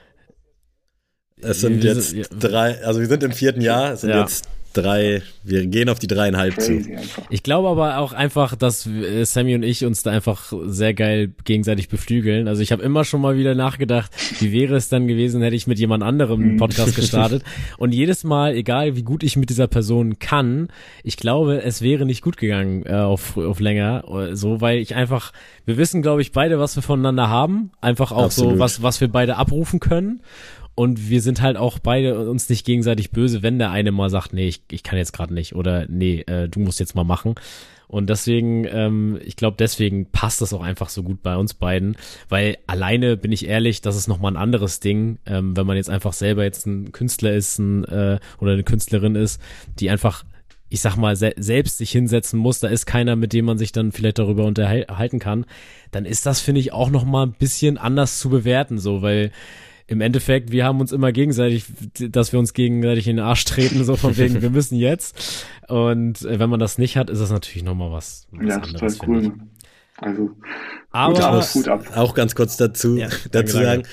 es sind jetzt drei, also wir sind im vierten Jahr, es sind ja. jetzt drei, wir gehen auf die dreieinhalb zu. Ich glaube aber auch einfach, dass Sammy und ich uns da einfach sehr geil gegenseitig beflügeln. Also ich habe immer schon mal wieder nachgedacht, wie wäre es dann gewesen, hätte ich mit jemand anderem einen Podcast gestartet. Und jedes Mal, egal wie gut ich mit dieser Person kann, ich glaube, es wäre nicht gut gegangen äh, auf, auf länger. So, weil ich einfach, wir wissen, glaube ich, beide, was wir voneinander haben. Einfach auch Absolut. so, was, was wir beide abrufen können. Und wir sind halt auch beide uns nicht gegenseitig böse, wenn der eine mal sagt, nee, ich, ich kann jetzt gerade nicht oder nee, äh, du musst jetzt mal machen. Und deswegen, ähm, ich glaube, deswegen passt das auch einfach so gut bei uns beiden, weil alleine bin ich ehrlich, das ist nochmal ein anderes Ding, ähm, wenn man jetzt einfach selber jetzt ein Künstler ist ein, äh, oder eine Künstlerin ist, die einfach ich sag mal, se selbst sich hinsetzen muss, da ist keiner, mit dem man sich dann vielleicht darüber unterhalten kann, dann ist das, finde ich, auch noch mal ein bisschen anders zu bewerten, so, weil im Endeffekt, wir haben uns immer gegenseitig, dass wir uns gegenseitig in den Arsch treten, so von wegen, wir müssen jetzt. Und äh, wenn man das nicht hat, ist das natürlich nochmal was, was ja, anderes. Total cool. Also, aber gut ab, gut ab. auch ganz kurz dazu, ja, dazu sagen,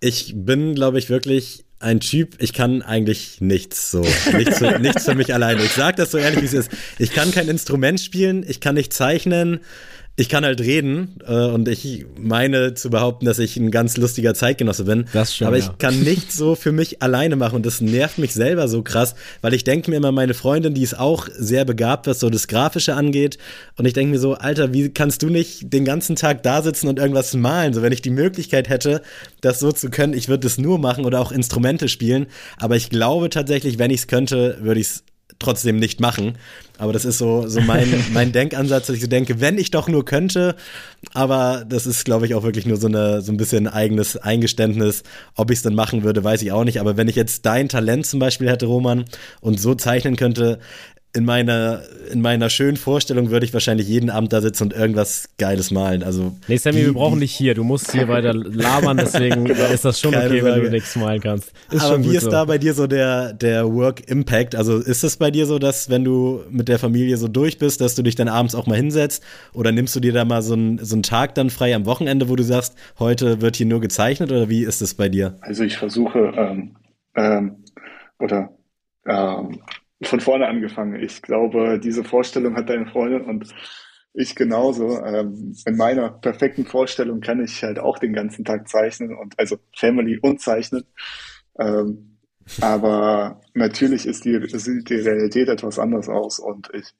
ich bin, glaube ich, wirklich ein Typ, ich kann eigentlich nichts so. Nichts, für, nichts für mich alleine. Ich sage das so ehrlich, wie es ist. Ich kann kein Instrument spielen, ich kann nicht zeichnen, ich kann halt reden äh, und ich meine zu behaupten, dass ich ein ganz lustiger Zeitgenosse bin. Das schon, aber ich kann nichts so für mich alleine machen und das nervt mich selber so krass, weil ich denke mir immer, meine Freundin, die ist auch sehr begabt, was so das Grafische angeht. Und ich denke mir so, Alter, wie kannst du nicht den ganzen Tag da sitzen und irgendwas malen? So, wenn ich die Möglichkeit hätte, das so zu können, ich würde es nur machen oder auch Instrumente spielen. Aber ich glaube tatsächlich, wenn ich es könnte, würde ich es trotzdem nicht machen. Aber das ist so, so mein, mein Denkansatz, dass ich so denke, wenn ich doch nur könnte, aber das ist, glaube ich, auch wirklich nur so, eine, so ein bisschen eigenes Eingeständnis. Ob ich es dann machen würde, weiß ich auch nicht. Aber wenn ich jetzt dein Talent zum Beispiel hätte, Roman, und so zeichnen könnte, in meiner, in meiner schönen Vorstellung würde ich wahrscheinlich jeden Abend da sitzen und irgendwas Geiles malen. Also, nee, Sammy, die, wir brauchen nicht hier. Du musst hier weiter labern, deswegen genau. ist das schon Keine okay, Frage. wenn du nichts malen kannst. Ist Aber wie ist so. da bei dir so der, der Work Impact? Also ist es bei dir so, dass wenn du mit der Familie so durch bist, dass du dich dann abends auch mal hinsetzt? Oder nimmst du dir da mal so einen, so einen Tag dann frei am Wochenende, wo du sagst, heute wird hier nur gezeichnet? Oder wie ist es bei dir? Also ich versuche, ähm, ähm, oder ähm, von vorne angefangen. Ich glaube, diese Vorstellung hat deine Freundin und ich genauso. Ähm, in meiner perfekten Vorstellung kann ich halt auch den ganzen Tag zeichnen und also Family und zeichnen. Ähm, aber natürlich ist die, sieht die Realität etwas anders aus und ich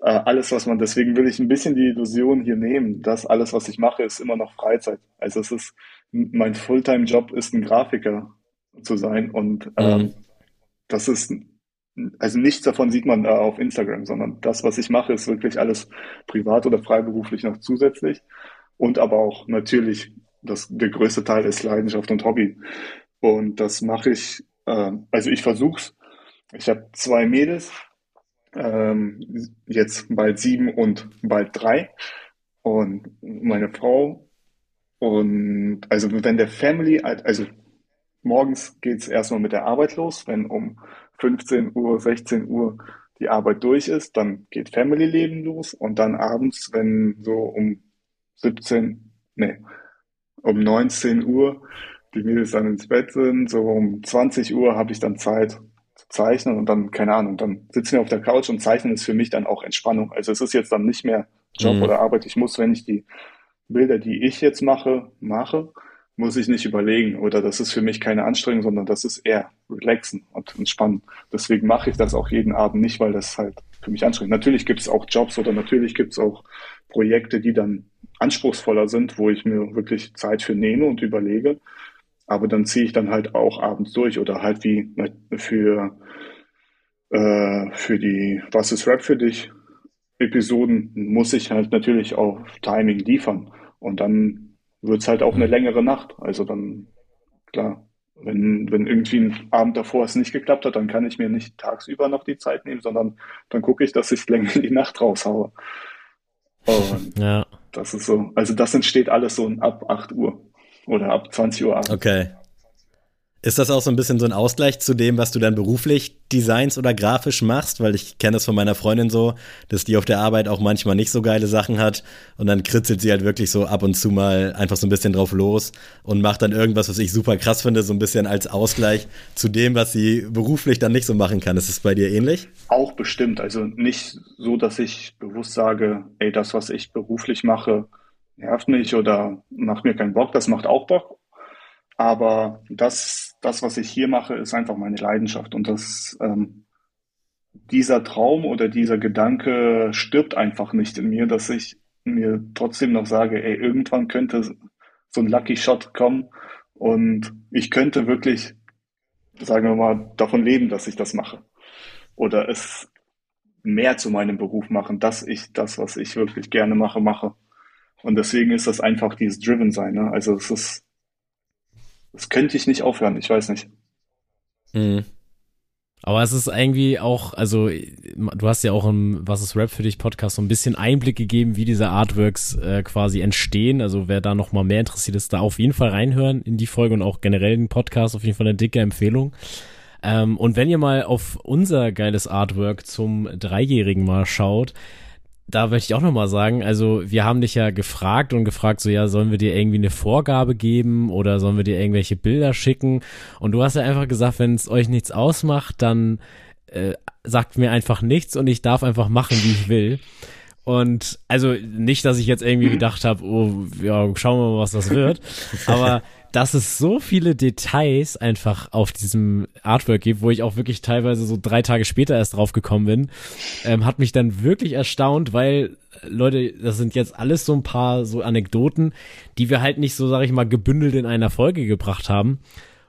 äh, alles, was man, deswegen will ich ein bisschen die Illusion hier nehmen, dass alles, was ich mache, ist immer noch Freizeit. Also es ist, mein Fulltime-Job ist ein Grafiker zu sein und ähm, mhm. das ist also nichts davon sieht man da auf Instagram, sondern das, was ich mache, ist wirklich alles privat oder freiberuflich noch zusätzlich. Und aber auch natürlich, das, der größte Teil ist Leidenschaft und Hobby. Und das mache ich, äh, also ich versuch's. Ich habe zwei Mädels, ähm, jetzt bald sieben und bald drei. Und meine Frau. Und also wenn der Family, also morgens geht's erstmal mit der Arbeit los, wenn um 15 Uhr, 16 Uhr die Arbeit durch ist, dann geht Family-Leben los und dann abends, wenn so um 17, nee, um 19 Uhr die Mädels dann ins Bett sind, so um 20 Uhr habe ich dann Zeit zu zeichnen und dann, keine Ahnung, dann sitzen wir auf der Couch und zeichnen ist für mich dann auch Entspannung. Also es ist jetzt dann nicht mehr Job mhm. oder Arbeit. Ich muss, wenn ich die Bilder, die ich jetzt mache, mache, muss ich nicht überlegen oder das ist für mich keine Anstrengung, sondern das ist eher relaxen und entspannen. Deswegen mache ich das auch jeden Abend nicht, weil das halt für mich anstrengend. Natürlich gibt es auch Jobs oder natürlich gibt es auch Projekte, die dann anspruchsvoller sind, wo ich mir wirklich Zeit für nehme und überlege. Aber dann ziehe ich dann halt auch abends durch oder halt wie für, äh, für die Was ist Rap für dich Episoden muss ich halt natürlich auch Timing liefern. Und dann wird es halt auch eine mhm. längere Nacht. Also dann, klar, wenn, wenn irgendwie ein Abend davor es nicht geklappt hat, dann kann ich mir nicht tagsüber noch die Zeit nehmen, sondern dann gucke ich, dass ich länger in die Nacht raushaue. Und ja. das ist so, also das entsteht alles so ab 8 Uhr oder ab 20 Uhr abends. Okay. Ist das auch so ein bisschen so ein Ausgleich zu dem, was du dann beruflich designs oder grafisch machst? Weil ich kenne das von meiner Freundin so, dass die auf der Arbeit auch manchmal nicht so geile Sachen hat und dann kritzelt sie halt wirklich so ab und zu mal einfach so ein bisschen drauf los und macht dann irgendwas, was ich super krass finde, so ein bisschen als Ausgleich zu dem, was sie beruflich dann nicht so machen kann. Ist es bei dir ähnlich? Auch bestimmt. Also nicht so, dass ich bewusst sage, ey, das, was ich beruflich mache, nervt mich oder macht mir keinen Bock. Das macht auch Bock. Aber das, das, was ich hier mache, ist einfach meine Leidenschaft. Und das, ähm, dieser Traum oder dieser Gedanke stirbt einfach nicht in mir, dass ich mir trotzdem noch sage, ey, irgendwann könnte so ein Lucky Shot kommen und ich könnte wirklich, sagen wir mal, davon leben, dass ich das mache. Oder es mehr zu meinem Beruf machen, dass ich das, was ich wirklich gerne mache, mache. Und deswegen ist das einfach dieses Driven sein. Ne? Also es ist das könnte ich nicht aufhören, ich weiß nicht. Mhm. Aber es ist irgendwie auch, also du hast ja auch im Was ist Rap für dich Podcast so ein bisschen Einblick gegeben, wie diese Artworks äh, quasi entstehen. Also wer da noch mal mehr interessiert ist, da auf jeden Fall reinhören in die Folge und auch generell den Podcast, auf jeden Fall eine dicke Empfehlung. Ähm, und wenn ihr mal auf unser geiles Artwork zum Dreijährigen mal schaut, da möchte ich auch nochmal sagen, also wir haben dich ja gefragt und gefragt, so ja, sollen wir dir irgendwie eine Vorgabe geben oder sollen wir dir irgendwelche Bilder schicken? Und du hast ja einfach gesagt, wenn es euch nichts ausmacht, dann äh, sagt mir einfach nichts und ich darf einfach machen, wie ich will. Und also nicht, dass ich jetzt irgendwie gedacht habe, oh, ja, schauen wir mal, was das wird. Aber dass es so viele Details einfach auf diesem Artwork gibt, wo ich auch wirklich teilweise so drei Tage später erst drauf gekommen bin, ähm, hat mich dann wirklich erstaunt, weil Leute, das sind jetzt alles so ein paar so Anekdoten, die wir halt nicht so, sag ich mal, gebündelt in einer Folge gebracht haben.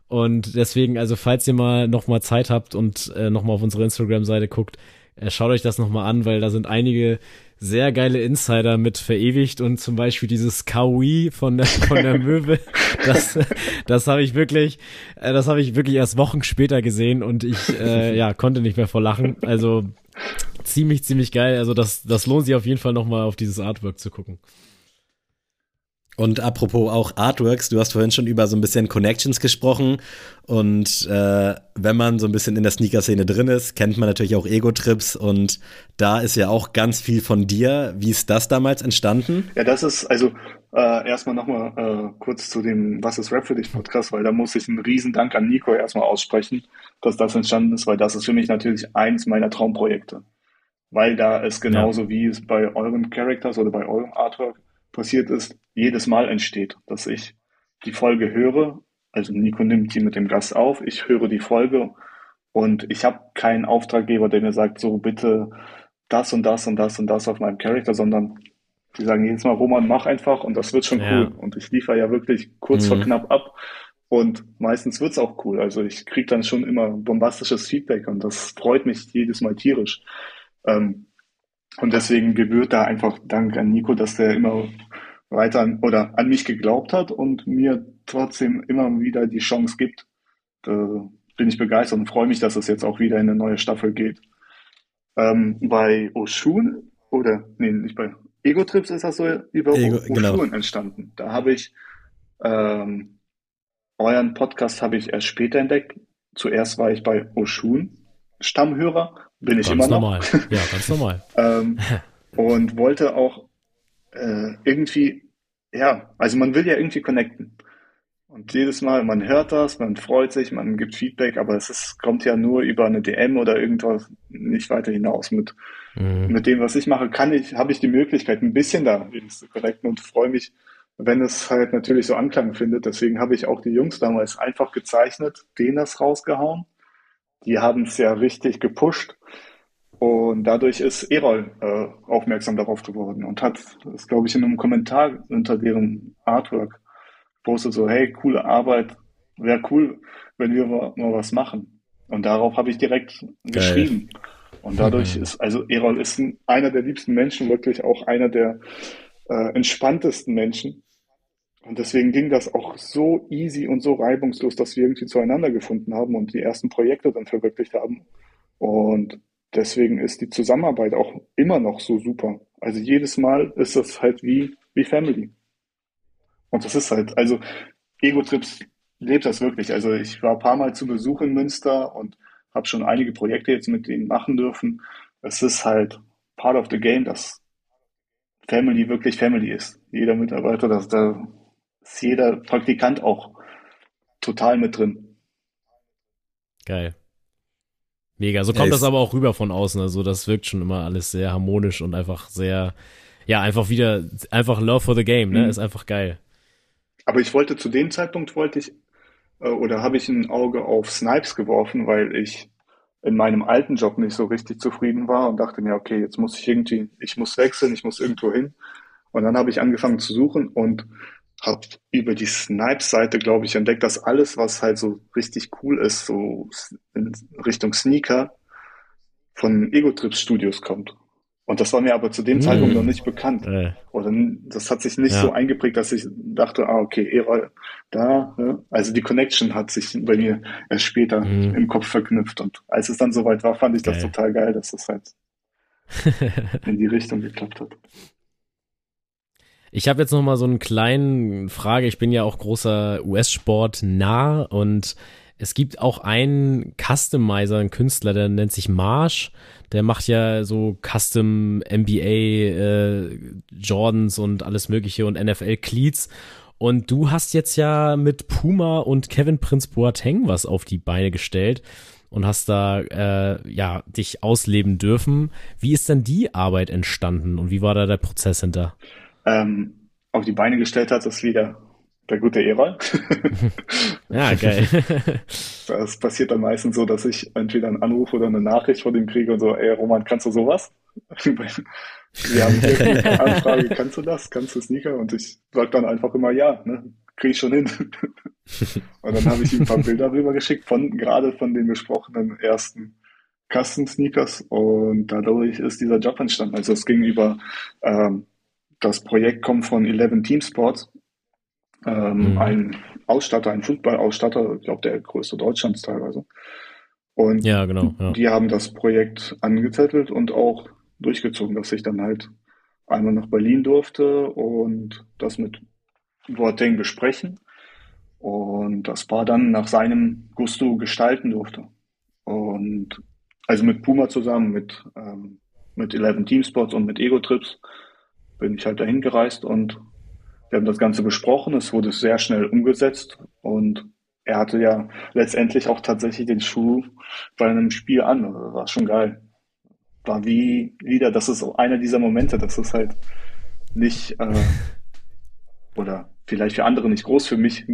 Und deswegen, also falls ihr mal noch mal Zeit habt und äh, noch mal auf unsere Instagram-Seite guckt, Äh, schaut euch das nochmal an, weil da sind einige sehr geile Insider mit verewigt und zum Beispiel dieses Kaui von der, von der Möwe, das, das habe ich wirklich, äh, das habe ich wirklich erst Wochen später gesehen und ich, äh, ja, konnte nicht mehr vor Lachen. Also ziemlich, ziemlich geil. Also das, das lohnt sich auf jeden Fall nochmal auf dieses Artwork zu gucken. Und apropos auch Artworks, du hast vorhin schon über so ein bisschen Connections gesprochen. Und äh, wenn man so ein bisschen in der Sneaker-Szene drin ist, kennt man natürlich auch Ego-Trips. Und da ist ja auch ganz viel von dir. Wie ist das damals entstanden? Ja, das ist, also äh, erstmal nochmal äh, kurz zu dem Was ist Rap für dich Podcast, weil da muss ich einen riesen Dank an Nico erstmal aussprechen, dass das entstanden ist, weil das ist für mich natürlich eins meiner Traumprojekte. Weil da es genauso ja. wie es bei euren Characters oder bei eurem Artwork passiert ist, jedes Mal entsteht, dass ich die Folge höre, also Nico nimmt die mit dem Gast auf, ich höre die Folge und ich habe keinen Auftraggeber, der mir sagt, so bitte das und das und das und das auf meinem Charakter, sondern die sagen jedes Mal, Roman, mach einfach und das wird schon ja. cool. Und ich liefere ja wirklich kurz mhm. vor knapp ab und meistens wird's auch cool. Also ich kriege dann schon immer bombastisches Feedback und das freut mich jedes Mal tierisch. Ähm, und deswegen gebührt da einfach Dank an Nico, dass der immer weiter an, oder an mich geglaubt hat und mir trotzdem immer wieder die Chance gibt. Da bin ich begeistert und freue mich, dass es jetzt auch wieder in eine neue Staffel geht. Ähm, bei Oshun oder nee, nicht bei Ego Trips ist das so über Ego, Oshun genau. entstanden. Da habe ich ähm, euren Podcast habe ich erst später entdeckt. Zuerst war ich bei Oshun Stammhörer, bin ich ganz immer noch. Normal. Ja, ganz normal. ähm, und wollte auch äh, irgendwie, ja, also man will ja irgendwie connecten. Und jedes Mal, man hört das, man freut sich, man gibt Feedback, aber es ist, kommt ja nur über eine DM oder irgendwas nicht weiter hinaus. Mit, mhm. mit dem, was ich mache, kann ich, habe ich die Möglichkeit, ein bisschen da zu connecten und freue mich, wenn es halt natürlich so Anklang findet. Deswegen habe ich auch die Jungs damals einfach gezeichnet, denen das rausgehauen. Die haben es ja richtig gepusht. Und dadurch ist Erol äh, aufmerksam darauf geworden und hat das, glaube ich, in einem Kommentar unter deren Artwork postet so, hey, coole Arbeit, wäre cool, wenn wir mal, was machen. Und darauf habe ich direkt Geil. geschrieben. Und dadurch mhm. ist, also Erol ist ein, einer der liebsten Menschen, wirklich auch einer der äh, entspanntesten Menschen. Und deswegen ging das auch so easy und so reibungslos, dass wir irgendwie zueinander gefunden haben und die ersten Projekte dann verwirklicht haben. Und deswegen ist die Zusammenarbeit auch immer noch so super. Also jedes Mal ist das halt wie, wie Family. Und das ist halt, also Ego-Trips lebt das wirklich. Also ich war ein paar Mal zu Besuch in Münster und habe schon einige Projekte jetzt mit denen machen dürfen. Es ist halt part of the game, dass Family wirklich Family ist. Jeder Mitarbeiter, dass da ist jeder Praktikant auch total mit drin. Geil. Mega. So kommt ja, das aber auch rüber von außen. Also das wirkt schon immer alles sehr harmonisch und einfach sehr, ja, einfach wieder, einfach Love for the Game, ne? Mhm. Ist einfach geil. Aber ich wollte zu dem Zeitpunkt wollte ich, äh, oder habe ich ein Auge auf Snipes geworfen, weil ich in meinem alten Job nicht so richtig zufrieden war und dachte mir, okay, jetzt muss ich irgendwie, ich muss wechseln, ich muss irgendwo hin. Und dann habe ich angefangen zu suchen und habe über die Snipes-Seite, glaube ich, entdeckt, dass alles, was halt so richtig cool ist, so in Richtung Sneaker, von Ego-Trips Studios kommt. Und das war mir aber zu dem Zeitpunkt noch nicht bekannt. Äh. Oder das hat sich nicht ja. so eingeprägt, dass ich dachte, ah, okay, Era, da, ja. also die Connection hat sich bei mir erst später mhm. im Kopf verknüpft. Und als es dann soweit war, fand ich geil. das total geil, dass das halt in die Richtung geklappt hat. Ich habe jetzt noch mal so eine kleine Frage. Ich bin ja auch großer US-Sport nah und es gibt auch einen Customizer, einen Künstler, der nennt sich Marsh. Der macht ja so Custom NBA äh, Jordans und alles Mögliche und NFL Cleats. Und du hast jetzt ja mit Puma und Kevin Prince Boateng was auf die Beine gestellt und hast da äh, ja dich ausleben dürfen. Wie ist denn die Arbeit entstanden und wie war da der Prozess hinter? Ähm, auf die Beine gestellt hat, ist wieder der gute Erol. ja, geil. das passiert dann meistens so, dass ich entweder einen Anruf oder eine Nachricht von ihm kriege und so, ey Roman, kannst du sowas? Wir haben hier eine Anfrage, kannst du das? Kannst du Sneaker? Und ich sage dann einfach immer ja, ne? kriege ich schon hin. und dann habe ich ihm ein paar Bilder rüber geschickt, von, gerade von den besprochenen ersten Custom-Sneakers und dadurch ist dieser Job entstanden. Also es ging über ähm, das Projekt kommt von Eleven Team Sports, ähm, mhm. ein Ausstatter, ein Fußballausstatter, ich glaube der größte Deutschlands teilweise. Und ja, genau, ja. die haben das Projekt angezettelt und auch durchgezogen, dass ich dann halt einmal nach Berlin durfte und das mit Boateng besprechen und das Paar dann nach seinem Gusto gestalten durfte. Und also mit Puma zusammen, mit, ähm, mit Eleven Team Sports und mit Ego Trips bin ich halt dahin gereist und wir haben das Ganze besprochen. Es wurde sehr schnell umgesetzt und er hatte ja letztendlich auch tatsächlich den Schuh bei einem Spiel an. Das war schon geil. War wie wieder, das ist einer dieser Momente, das ist halt nicht, äh, oder vielleicht für andere nicht groß, für mich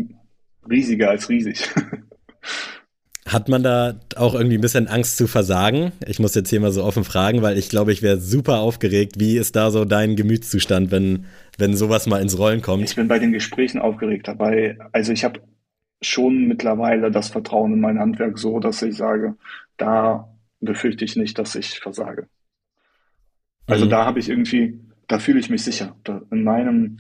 riesiger als riesig. Hat man da auch irgendwie ein bisschen Angst zu versagen? Ich muss jetzt hier mal so offen fragen, weil ich glaube, ich wäre super aufgeregt. Wie ist da so dein Gemütszustand, wenn, wenn sowas mal ins Rollen kommt? Ich bin bei den Gesprächen aufgeregt dabei. Also ich habe schon mittlerweile das Vertrauen in mein Handwerk so, dass ich sage, da befürchte ich nicht, dass ich versage. Also mhm. da habe ich irgendwie, da fühle ich mich sicher. Da in meinem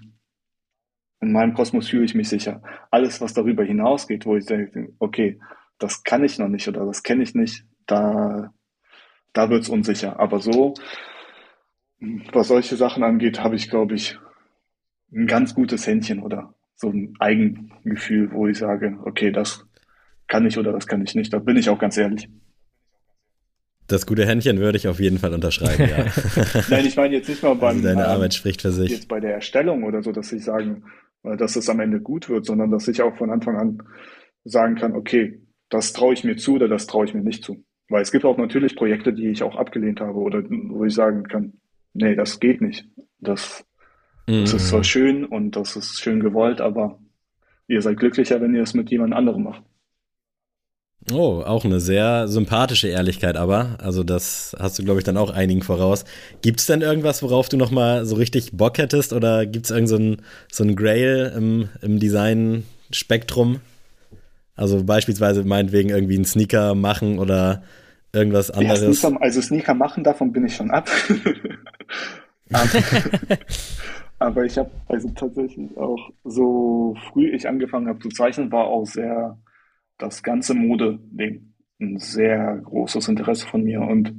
in meinem Kosmos fühle ich mich sicher. Alles, was darüber hinausgeht, wo ich denke, okay, das kann ich noch nicht oder das kenne ich nicht, da, da wird es unsicher. Aber so, was solche Sachen angeht, habe ich, glaube ich, ein ganz gutes Händchen oder so ein Eigengefühl, wo ich sage, okay, das kann ich oder das kann ich nicht. Da bin ich auch ganz ehrlich. Das gute Händchen würde ich auf jeden Fall unterschreiben, ja. Nein, ich meine jetzt nicht mal beim, also deine Arbeit spricht für sich. Jetzt bei der Erstellung oder so, dass ich sagen, dass es am Ende gut wird, sondern dass ich auch von Anfang an sagen kann, okay, das traue ich mir zu oder das traue ich mir nicht zu. Weil es gibt auch natürlich Projekte, die ich auch abgelehnt habe oder wo ich sagen kann, nee, das geht nicht. Das, mhm. das ist zwar mhm. schön und das ist schön gewollt, aber ihr seid glücklicher, wenn ihr es mit jemand anderem macht. Oh, auch eine sehr sympathische Ehrlichkeit, aber also das hast du, glaube ich, dann auch einigen voraus. Gibt es denn irgendwas, worauf du noch mal so richtig Bock hättest oder gibt es irgendein so ein Grail im, im Design-Spektrum? Also beispielsweise meinetwegen irgendwie einen Sneaker machen oder irgendwas anderes. Ja, Sneaker, also Sneaker machen, davon bin ich schon ab. aber, ich habe also tatsächlich auch so früh ich angefangen habe zu zeichnen, war auch sehr das ganze Mode-Ding ein sehr großes Interesse von mir und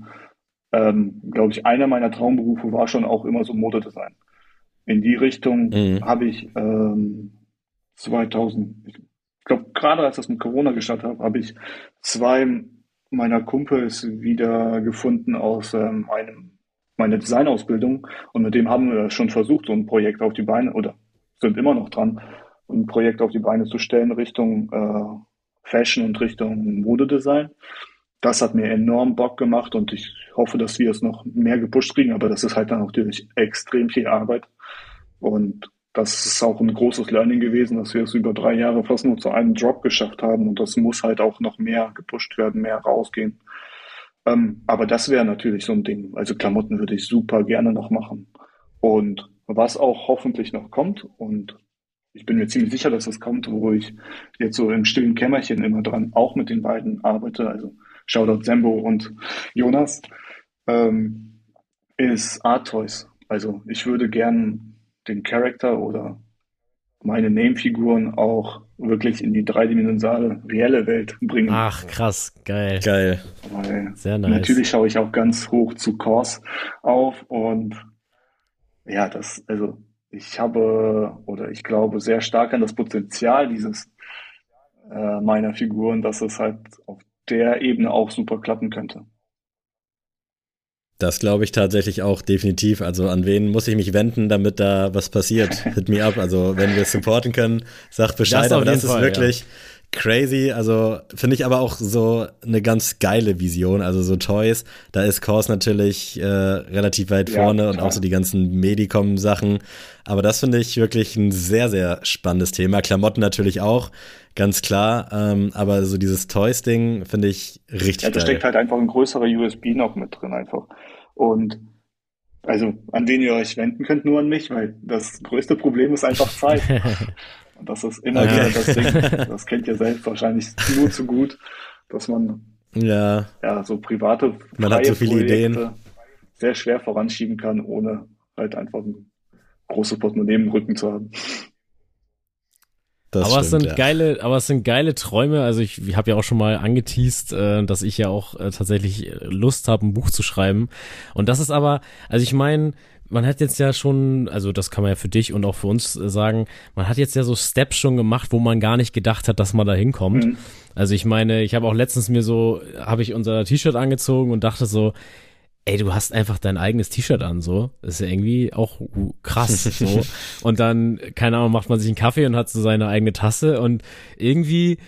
ähm, glaube ich, einer meiner Traumberufe war schon auch immer so Modedesign. In die Richtung mhm. habe ich ähm, 2000, glaube, gerade als das mit Corona gestartet habe, habe ich zwei meiner Kumpels wieder gefunden aus ähm, einem, meiner Designausbildung. Und mit dem haben wir schon versucht, so ein Projekt auf die Beine, oder sind immer noch dran, ein Projekt auf die Beine zu stellen Richtung äh, Fashion und Richtung Modedesign. Das hat mir enorm Bock gemacht und ich hoffe, dass wir es noch mehr gepusht kriegen, aber das ist halt dann natürlich extrem viel Arbeit. Und das ist auch ein großes Learning gewesen, dass wir es über drei Jahre fast nur zu einem Drop geschafft haben und das muss halt auch noch mehr gepusht werden, mehr rausgehen. Ähm, aber das wäre natürlich so ein Ding. Also Klamotten würde ich super gerne noch machen. Und was auch hoffentlich noch kommt und ich bin mir ziemlich sicher, dass das kommt, wo ich jetzt so im stillen Kämmerchen immer dran auch mit den beiden arbeite, also Shoutout Sembo und Jonas, ähm, ist Art Toys. Also ich würde gern den Charakter oder meine Name-Figuren auch wirklich in die dreidimensionale, reelle Welt bringen. Ach, krass, geil. Geil. Weil Sehr nice. Natürlich schaue ich auch ganz hoch zu Kors auf und ja, das, also ich habe oder ich glaube sehr stark an das Potenzial dieses äh, meiner Figuren, dass es halt auf der Ebene auch super klappen könnte. Das glaube ich tatsächlich auch definitiv. Also an wen muss ich mich wenden, damit da was passiert? Hit me up. Also wenn wir supporten können, sag Bescheid. Das aber das ist Fall, wirklich ja. Crazy. Also finde ich aber auch so eine ganz geile Vision. Also so Toys, da ist Kors natürlich äh, relativ weit vorne ja, und auch so die ganzen Medicom-Sachen. Aber das finde ich wirklich ein sehr, sehr spannendes Thema. Klamotten natürlich auch, ganz klar. Ähm, aber so dieses Toys-Ding finde ich richtig ja, da geil. steckt halt einfach ein größerer USB noch mit drin einfach. Und also an den ihr euch wenden könnt, nur an mich, weil das größte Problem ist einfach Zeit. Und das ist immer okay. wieder das Ding. Das kennt ihr selbst wahrscheinlich nur zu gut, dass man ja, ja so private Man hat so viele Projekte Ideen. sehr schwer voranschieben kann, ohne halt einfach ein großes Portemonnaie im Rücken zu haben. das aber es stimmt, sind ja. geile, aber es sind geile Träume. Also ich, ich habe ja auch schon mal angeteased, äh, dass ich ja auch äh, tatsächlich Lust habe, ein Buch zu schreiben. Und das ist aber, also ich meine, man hat jetzt ja schon, also das kann man ja für dich und auch für uns äh, sagen, man hat jetzt ja so Steps schon gemacht, wo man gar nicht gedacht hat, dass man da hinkommt. Mhm. Also ich meine, ich habe auch letztens mir so, habe ich unser T-Shirt angezogen und dachte so, ey, du hast einfach dein eigenes T-Shirt an, so. Das ist ja irgendwie auch krass, so. Und dann, keine Ahnung, macht man sich einen Kaffee und hat so seine eigene Tasse und irgendwie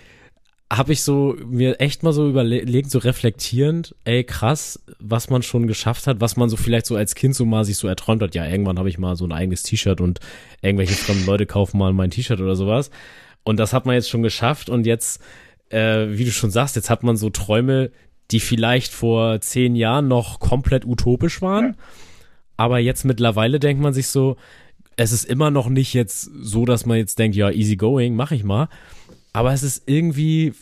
habe ich so mir echt mal so überlegt, so reflektierend, ey, krass, was man schon geschafft hat, was man so vielleicht so als Kind so mal sich so erträumt hat. Ja, irgendwann habe ich mal so ein eigenes T-Shirt und irgendwelche fremden Leute kaufen mal mein T-Shirt oder sowas. Und das hat man jetzt schon geschafft und jetzt, äh, wie du schon sagst, jetzt hat man so Träume, die vielleicht vor zehn Jahren noch komplett utopisch waren. Ja. Aber jetzt mittlerweile denkt man sich so, es ist immer noch nicht jetzt so, dass man jetzt denkt, ja, easy going, mach ich mal. Aber es ist irgendwie,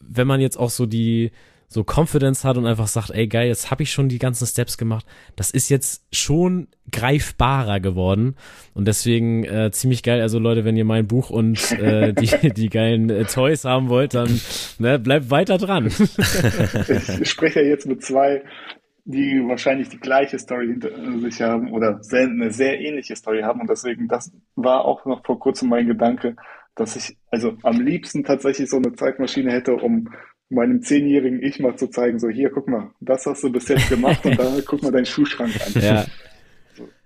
wenn man jetzt auch so die so Confidence hat und einfach sagt, ey geil, jetzt habe ich schon die ganzen Steps gemacht. Das ist jetzt schon greifbarer geworden und deswegen äh, ziemlich geil. Also Leute, wenn ihr mein Buch und äh, die die geilen äh, Toys haben wollt, dann ne, bleibt weiter dran. Ich, spreche ja jetzt mit zwei, die wahrscheinlich die gleiche Story hinter sich haben oder sehr, eine sehr ähnliche Story haben. Und deswegen, das war auch noch vor kurzem mein Gedanke, dass ich also am liebsten tatsächlich so eine Zeitmaschine hätte, um meinem zehnjährigen Ich mal zu zeigen, so hier, guck mal, das hast du bis jetzt gemacht und da guck mal deinen Schuhschrank an. ja.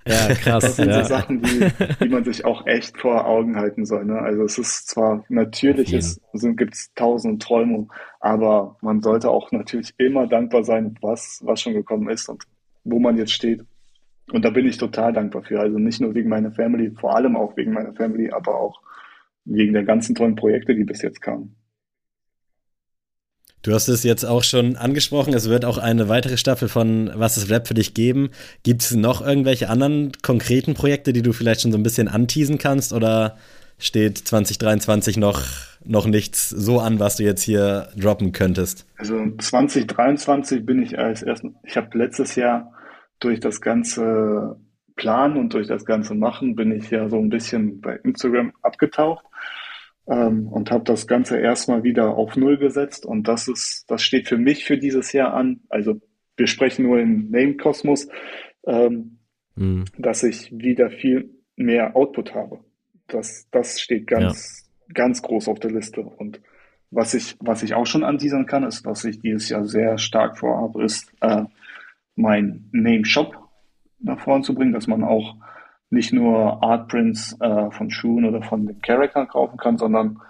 Ja, krass. Das sind ja. so Sachen, die, die man sich auch echt vor Augen halten soll. Ne? Also es ist zwar natürlich, es sind, gibt's tausend Träume, aber man sollte auch natürlich immer dankbar sein, was, was schon gekommen ist und wo man jetzt steht. Und da bin ich total dankbar für. Also nicht nur wegen meiner Family, vor allem auch wegen meiner Family, aber auch wegen der ganzen tollen Projekte, die bis jetzt kamen. Du hast es jetzt auch schon angesprochen, es wird auch eine weitere Staffel von Was ist Rap für dich geben. Gibt es noch irgendwelche anderen konkreten Projekte, die du vielleicht schon so ein bisschen anteasen kannst oder steht 2023 noch, noch nichts so an, was du jetzt hier droppen könntest? Also 2023 bin ich als erst, ich habe letztes Jahr durch das ganze Planen und durch das ganze Machen bin ich ja so ein bisschen bei Instagram abgetaucht ähm, und habe das Ganze erstmal wieder auf Null gesetzt und das ist, das steht für mich für dieses Jahr an. Also wir sprechen nur im Name-Kosmos, ähm, Mhm. dass ich wieder viel mehr Output habe. Das, das steht ganz, ganz groß auf der Liste. Und was ich, was ich auch schon anteasern kann, ist, was ich dieses Jahr sehr stark vorhabe, ist äh, mein Name-Shop nach vorne zu bringen, dass man auch nicht nur Artprints äh, von Schuhen oder von den Charakteren kaufen kann, sondern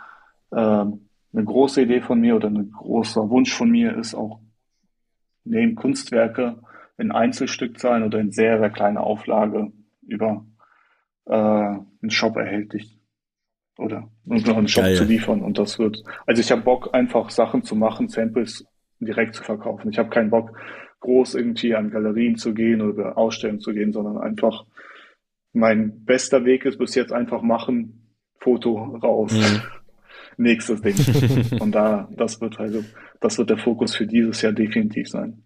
ähm, eine große Idee von mir oder ein großer Wunsch von mir ist auch neben Kunstwerke in Einzelstückzahlen oder in sehr, sehr kleiner Auflage über äh, einen Shop erhältlich oder einen Shop Geil. zu liefern. Und das wird, also ich habe Bock, einfach Sachen zu machen, Samples direkt zu verkaufen. Ich habe keinen Bock, groß irgendwie an Galerien zu gehen oder Ausstellungen zu gehen, sondern einfach mein bester Weg ist bis jetzt einfach machen, Foto raus. Mhm. Nächstes Ding. Und da, das wird also, das wird der Fokus für dieses Jahr definitiv sein.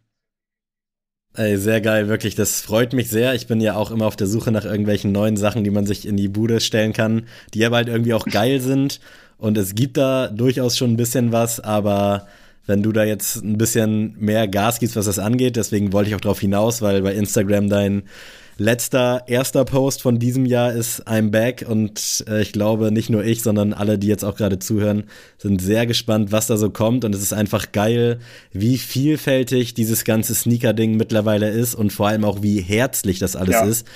Ey, sehr geil, wirklich. Das freut mich sehr. Ich bin ja auch immer auf der Suche nach irgendwelchen neuen Sachen, die man sich in die Bude stellen kann, die aber halt irgendwie auch geil sind. Und es gibt da durchaus schon ein bisschen was, aber wenn du da jetzt ein bisschen mehr Gas gibst, was das angeht, deswegen wollte ich auch drauf hinaus, weil bei Instagram dein letzter, erster Post von diesem Jahr ist I'm back und äh, ich glaube, nicht nur ich, sondern alle, die jetzt auch gerade zuhören, sind sehr gespannt, was da so kommt und es ist einfach geil, wie vielfältig dieses ganze Sneaker-Ding mittlerweile ist und vor allem auch, wie herzlich das alles Ja. ist.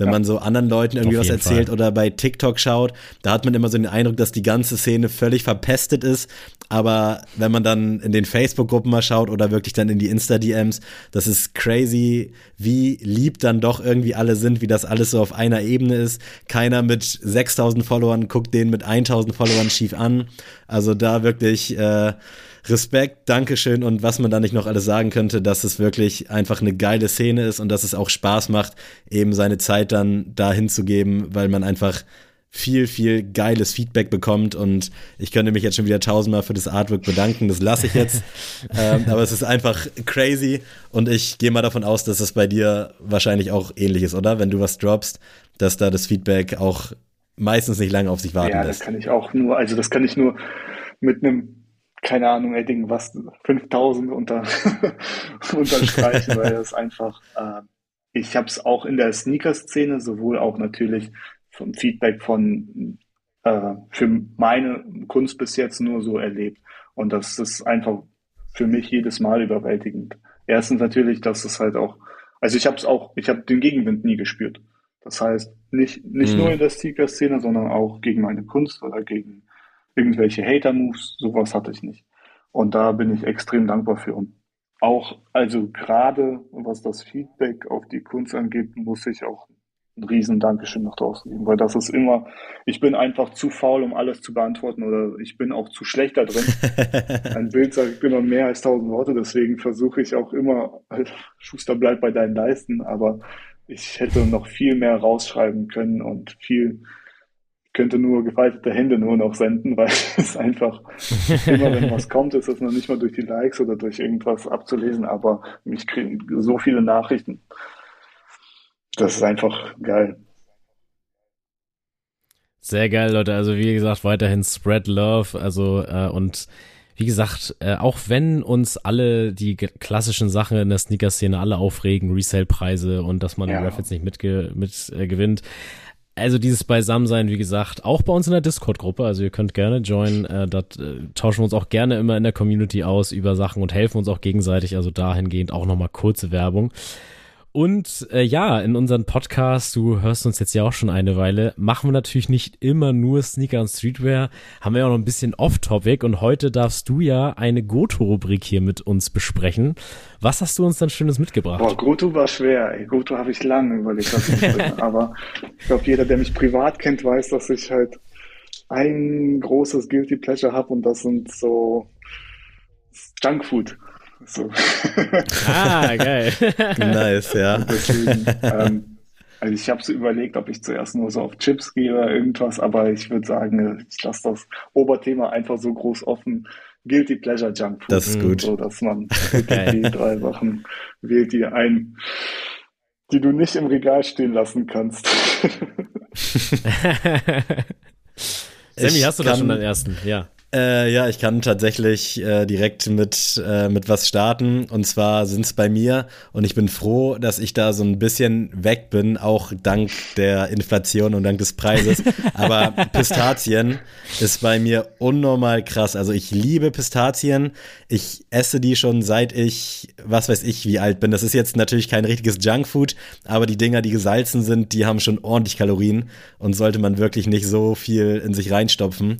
Wenn Ja. man so anderen Leuten irgendwie was erzählt Fall. oder bei TikTok schaut, da hat man immer so den Eindruck, dass die ganze Szene völlig verpestet ist. Aber wenn man dann in den Facebook-Gruppen mal schaut oder wirklich dann in die Insta-DMs, das ist crazy, wie lieb dann doch irgendwie alle sind, wie das alles so auf einer Ebene ist. Keiner mit 6000 Followern guckt den mit 1000 Followern schief an. Also da wirklich äh, Respekt, Dankeschön und was man da nicht noch alles sagen könnte, dass es wirklich einfach eine geile Szene ist und dass es auch Spaß macht, eben seine Zeit dann da hinzugeben, weil man einfach viel, viel geiles Feedback bekommt und ich könnte mich jetzt schon wieder tausendmal für das Artwork bedanken, das lasse ich jetzt. ähm, aber es ist einfach crazy und ich gehe mal davon aus, dass es bei dir wahrscheinlich auch ähnlich ist, oder? Wenn du was droppst, dass da das Feedback auch meistens nicht lange auf sich warten ja, lässt. Ja, das kann ich auch nur, also das kann ich nur mit einem, keine Ahnung, Edding, was, 5000 unter, unterstreichen, weil das einfach, äh, ich habe es auch in der Sneaker-Szene, sowohl auch natürlich vom Feedback von äh, für meine Kunst bis jetzt nur so erlebt. Und das ist einfach für mich jedes Mal überwältigend. Erstens natürlich, dass es halt auch, also ich habe es auch, ich habe den Gegenwind nie gespürt. Das heißt, nicht, nicht mhm. nur in der Sneaker-Szene, sondern auch gegen meine Kunst oder gegen irgendwelche Hater-Moves, sowas hatte ich nicht. Und da bin ich extrem dankbar für. Und auch, also gerade was das Feedback auf die Kunst angeht, muss ich auch ein riesen Dankeschön nach draußen geben, weil das ist immer, ich bin einfach zu faul, um alles zu beantworten oder ich bin auch zu schlecht da drin. Ein Bild sagt immer mehr als tausend Worte, deswegen versuche ich auch immer, Schuster bleibt bei deinen Leisten, aber ich hätte noch viel mehr rausschreiben können und viel, könnte nur gefaltete Hände nur noch senden, weil es einfach immer, wenn was kommt, ist es noch nicht mal durch die Likes oder durch irgendwas abzulesen, aber ich kriege so viele Nachrichten das ist einfach geil. Sehr geil, Leute. Also wie gesagt, weiterhin Spread Love. Also äh, und wie gesagt, äh, auch wenn uns alle die klassischen Sachen in der Sneaker-Szene alle aufregen, Resale-Preise und dass man ja. Raffles nicht mitge mit äh, gewinnt. Also dieses Beisammensein, wie gesagt, auch bei uns in der Discord-Gruppe. Also ihr könnt gerne joinen. Äh, dort äh, tauschen wir uns auch gerne immer in der Community aus über Sachen und helfen uns auch gegenseitig. Also dahingehend auch nochmal kurze Werbung. Und äh, ja, in unserem Podcast, du hörst uns jetzt ja auch schon eine Weile, machen wir natürlich nicht immer nur Sneaker und Streetwear, haben wir ja auch noch ein bisschen Off-Topic und heute darfst du ja eine Goto-Rubrik hier mit uns besprechen. Was hast du uns dann Schönes mitgebracht? Boah, Goto war schwer. Ey. Goto habe ich lange überlegt, was ich aber ich glaube, jeder, der mich privat kennt, weiß, dass ich halt ein großes Guilty Pleasure habe und das sind so Junkfood. So. Ah, geil. nice, ja. Deswegen, ähm, also ich habe so überlegt, ob ich zuerst nur so auf Chips gehe oder irgendwas, aber ich würde sagen, ich lasse das Oberthema einfach so groß offen. Guilty Pleasure Junk Food. Das ist gut. So, dass man die drei Sachen wählt, die ein, die du nicht im Regal stehen lassen kannst. Sammy, hast du da schon deinen ersten? Ja. Äh, ja, ich kann tatsächlich äh, direkt mit, äh, mit was starten. Und zwar sind es bei mir, und ich bin froh, dass ich da so ein bisschen weg bin, auch dank der Inflation und dank des Preises. Aber Pistazien ist bei mir unnormal krass. Also ich liebe Pistazien. Ich esse die schon seit ich, was weiß ich, wie alt bin. Das ist jetzt natürlich kein richtiges Junkfood, aber die Dinger, die gesalzen sind, die haben schon ordentlich Kalorien und sollte man wirklich nicht so viel in sich reinstopfen.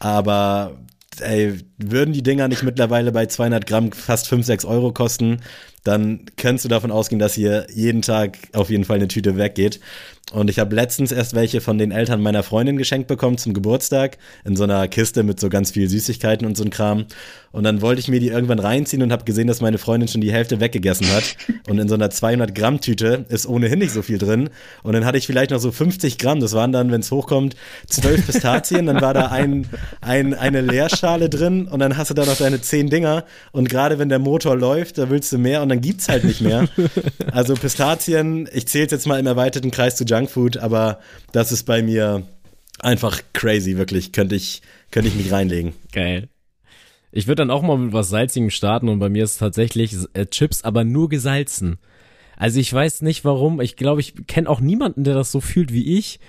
Aber ey, würden die Dinger nicht mittlerweile bei 200 Gramm fast 5, 6 Euro kosten, dann könntest du davon ausgehen, dass hier jeden Tag auf jeden Fall eine Tüte weggeht. Und ich habe letztens erst welche von den Eltern meiner Freundin geschenkt bekommen zum Geburtstag in so einer Kiste mit so ganz viel Süßigkeiten und so ein Kram. Und dann wollte ich mir die irgendwann reinziehen und habe gesehen, dass meine Freundin schon die Hälfte weggegessen hat. Und in so einer 200 Gramm Tüte ist ohnehin nicht so viel drin. Und dann hatte ich vielleicht noch so 50 Gramm. Das waren dann, wenn es hochkommt, zwölf Pistazien. Dann war da ein, ein, eine Leerschale drin und dann hast du da noch deine zehn Dinger. Und gerade wenn der Motor läuft, da willst du mehr und dann gibt's halt nicht mehr. Also Pistazien, ich zähle jetzt mal im erweiterten Kreis zu Junkfood, aber das ist bei mir einfach crazy, wirklich. Könnte ich, könnte ich mich reinlegen. Geil. Ich würde dann auch mal mit was Salzigem starten und bei mir ist es tatsächlich äh, Chips, aber nur gesalzen. Also ich weiß nicht warum. Ich glaube, ich kenne auch niemanden, der das so fühlt wie ich.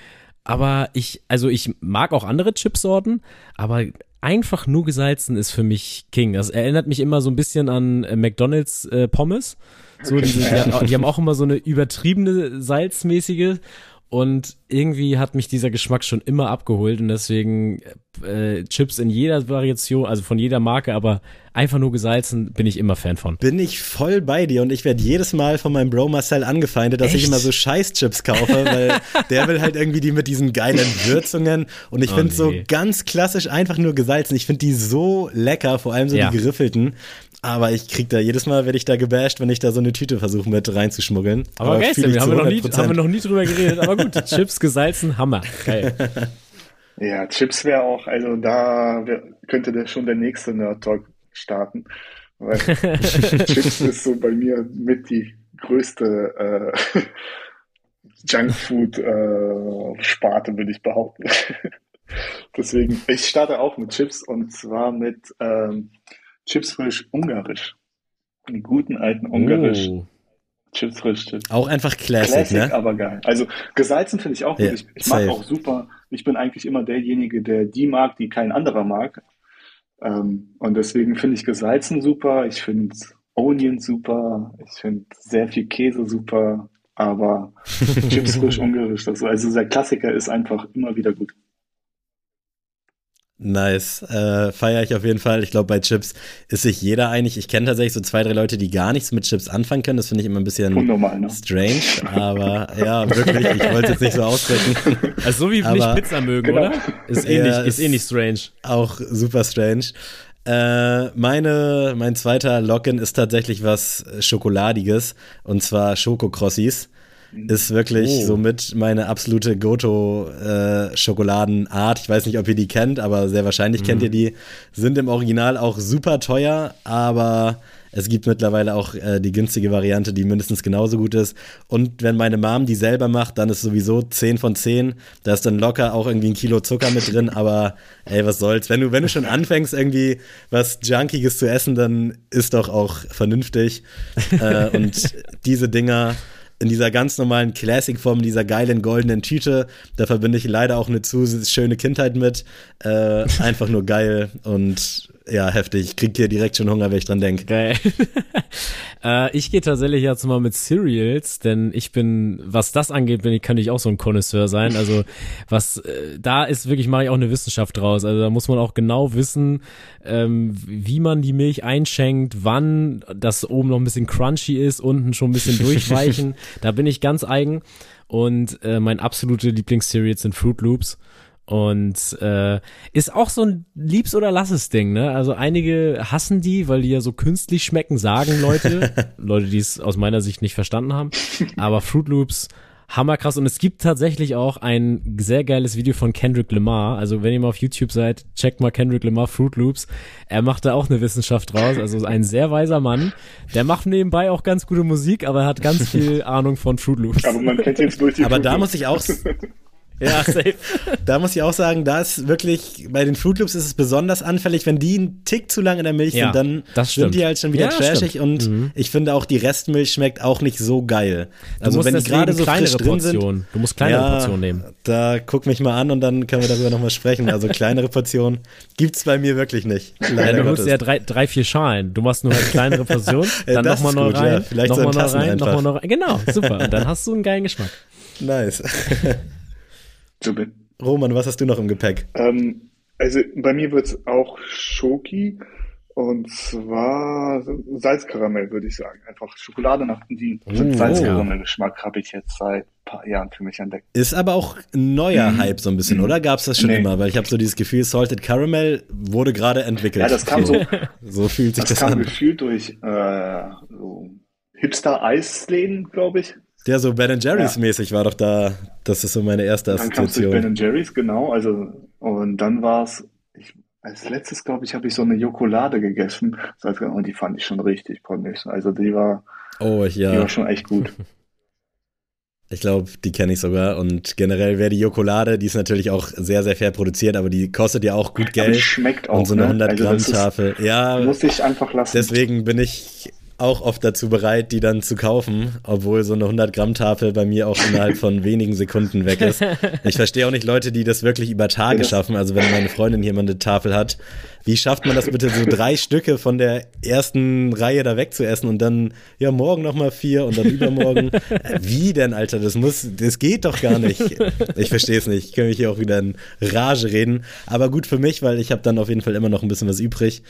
Aber ich, also ich mag auch andere Chipsorten, aber einfach nur gesalzen ist für mich King. Das erinnert mich immer so ein bisschen an äh, McDonald's äh, Pommes. So, diese, die, die haben auch immer so eine übertriebene salzmäßige und irgendwie hat mich dieser Geschmack schon immer abgeholt und deswegen äh, Chips in jeder Variation, also von jeder Marke, aber einfach nur gesalzen, bin ich immer Fan von. Bin ich voll bei dir und ich werde jedes Mal von meinem Bro Marcel angefeindet, dass Echt? ich immer so Scheiß-Chips kaufe, weil der will halt irgendwie die mit diesen geilen Würzungen und ich oh, finde nee. so ganz klassisch einfach nur gesalzen. Ich finde die so lecker, vor allem so ja. die geriffelten. Aber ich krieg da jedes Mal, werde ich da gebasht, wenn ich da so eine Tüte versuche mit reinzuschmuggeln. Aber, aber geil, wir haben, wir noch nie, haben wir noch nie drüber geredet. Aber gut, Chips gesalzen, Hammer. Geil. Ja, Chips wäre auch, also da wär, könnte der schon der nächste Nerd Talk starten. Weil Chips ist so bei mir mit die größte äh, Junkfood-Sparte, äh, würde ich behaupten. Deswegen, ich starte auch mit Chips und zwar mit ähm, Chips frisch ungarisch. Die guten alten ungarisch. Oh. Chips frisch. Chips. Auch einfach Classic, Classic ne? aber geil. Also gesalzen finde ich auch gut. Ja, ich, ich mag auch super. Ich bin eigentlich immer derjenige, der die mag, die kein anderer mag. Ähm, und deswegen finde ich gesalzen super. Ich finde Onion super. Ich finde sehr viel Käse super. Aber Chips frisch ungarisch. Also der Klassiker ist einfach immer wieder gut. Nice. Äh, Feiere ich auf jeden Fall. Ich glaube, bei Chips ist sich jeder einig. Ich kenne tatsächlich so zwei, drei Leute, die gar nichts mit Chips anfangen können. Das finde ich immer ein bisschen Unnormal, ne? strange. Aber ja, wirklich, ich wollte es jetzt nicht so ausdrücken. Also so wie aber, nicht Pizza mögen, genau. oder? Ist eh, nicht, ist eh nicht strange. Auch super strange. Äh, meine, mein zweiter Login ist tatsächlich was Schokoladiges. Und zwar Schokokrossis ist wirklich oh. somit meine absolute Goto-Schokoladenart. Äh, ich weiß nicht, ob ihr die kennt, aber sehr wahrscheinlich mhm. kennt ihr die. Sind im Original auch super teuer, aber es gibt mittlerweile auch äh, die günstige Variante, die mindestens genauso gut ist. Und wenn meine Mom die selber macht, dann ist sowieso 10 von 10. Da ist dann locker auch irgendwie ein Kilo Zucker mit drin, aber ey, was soll's. Wenn du, wenn du schon anfängst, irgendwie was Junkiges zu essen, dann ist doch auch vernünftig. äh, und diese Dinger in dieser ganz normalen Classic-Form, dieser geilen goldenen Tüte. Da verbinde ich leider auch eine zu schöne Kindheit mit. Äh, einfach nur geil und ja, heftig. Ich krieg hier direkt schon Hunger, wenn ich dran denke. Geil. äh, ich gehe tatsächlich jetzt mal mit Cereals, denn ich bin, was das angeht, bin ich, kann ich auch so ein Connoisseur sein. Also was, äh, da ist wirklich, mache ich auch eine Wissenschaft draus. Also da muss man auch genau wissen, ähm, wie man die Milch einschenkt, wann das oben noch ein bisschen crunchy ist, unten schon ein bisschen durchweichen. da bin ich ganz eigen. Und äh, mein absolute Lieblingscereals sind Fruit Loops. Und äh, ist auch so ein Liebs- oder Lasses-Ding, ne? Also einige hassen die, weil die ja so künstlich schmecken, sagen Leute. Leute, die es aus meiner Sicht nicht verstanden haben. Aber Fruit Loops, hammerkrass. Und es gibt tatsächlich auch ein sehr geiles Video von Kendrick Lamar. Also wenn ihr mal auf YouTube seid, checkt mal Kendrick Lamar Fruit Loops. Er macht da auch eine Wissenschaft draus. Also ein sehr weiser Mann. Der macht nebenbei auch ganz gute Musik, aber er hat ganz viel Ahnung von Fruit Loops. Aber man kennt jetzt durch die Aber da muss ich auch ja, safe. da muss ich auch sagen, da ist wirklich, bei den Fruit Loops ist es besonders anfällig, wenn die einen Tick zu lang in der Milch ja, sind, dann sind die halt schon wieder ja, trashig und mhm. ich finde auch, die Restmilch schmeckt auch nicht so geil. Also wenn die gerade so frisch drin sind. Du musst kleinere ja, Portionen nehmen. Da guck mich mal an und dann können wir darüber nochmal sprechen. Also kleinere Portionen gibt's bei mir wirklich nicht. Leider ja, du holst ja drei, drei, vier Schalen. Du machst nur halt kleinere Portionen, dann nochmal neu rein, ja, nochmal neu rein, nochmal neu rein. Genau, super. Und dann hast du einen geilen Geschmack. Nice. Roman, was hast du noch im Gepäck? Ähm, also bei mir wird es auch Schoki und zwar Salzkaramell, würde ich sagen. Einfach Schokolade nach die oh. Salzkaramell-Geschmack habe ich jetzt seit ein paar Jahren für mich entdeckt. Ist aber auch ein neuer mhm. Hype so ein bisschen, mhm. oder? Gab es das schon nee. immer? Weil ich habe so dieses Gefühl, Salted Caramel wurde gerade entwickelt. Ja, das kam so. so fühlt sich das, das kam an. gefühlt durch äh, so Hipster-Eisläden, glaube ich. Der so Ben Jerry's ja. mäßig war doch da. Das ist so meine erste dann Assoziation. Dann Ben Jerry's, genau. Also, und dann war es, als letztes, glaube ich, habe ich so eine Jokolade gegessen. Und die fand ich schon richtig pornisch. Also die war, oh, ja. die war schon echt gut. Ich glaube, die kenne ich sogar. Und generell wäre die Jokolade, die ist natürlich auch sehr, sehr fair produziert, aber die kostet ja auch gut Geld. Aber schmeckt auch. Und so eine 100 ne? also Gramm Tafel. Ja. Muss ich einfach lassen. Deswegen bin ich auch oft dazu bereit, die dann zu kaufen, obwohl so eine 100 Gramm Tafel bei mir auch innerhalb von wenigen Sekunden weg ist. Ich verstehe auch nicht Leute, die das wirklich über Tage schaffen. Also wenn meine Freundin hier mal eine Tafel hat, wie schafft man das bitte so drei Stücke von der ersten Reihe da wegzuessen und dann ja morgen noch mal vier und dann übermorgen? Wie denn, Alter? Das muss, das geht doch gar nicht. Ich verstehe es nicht. Ich kann mich hier auch wieder in Rage reden. Aber gut für mich, weil ich habe dann auf jeden Fall immer noch ein bisschen was übrig.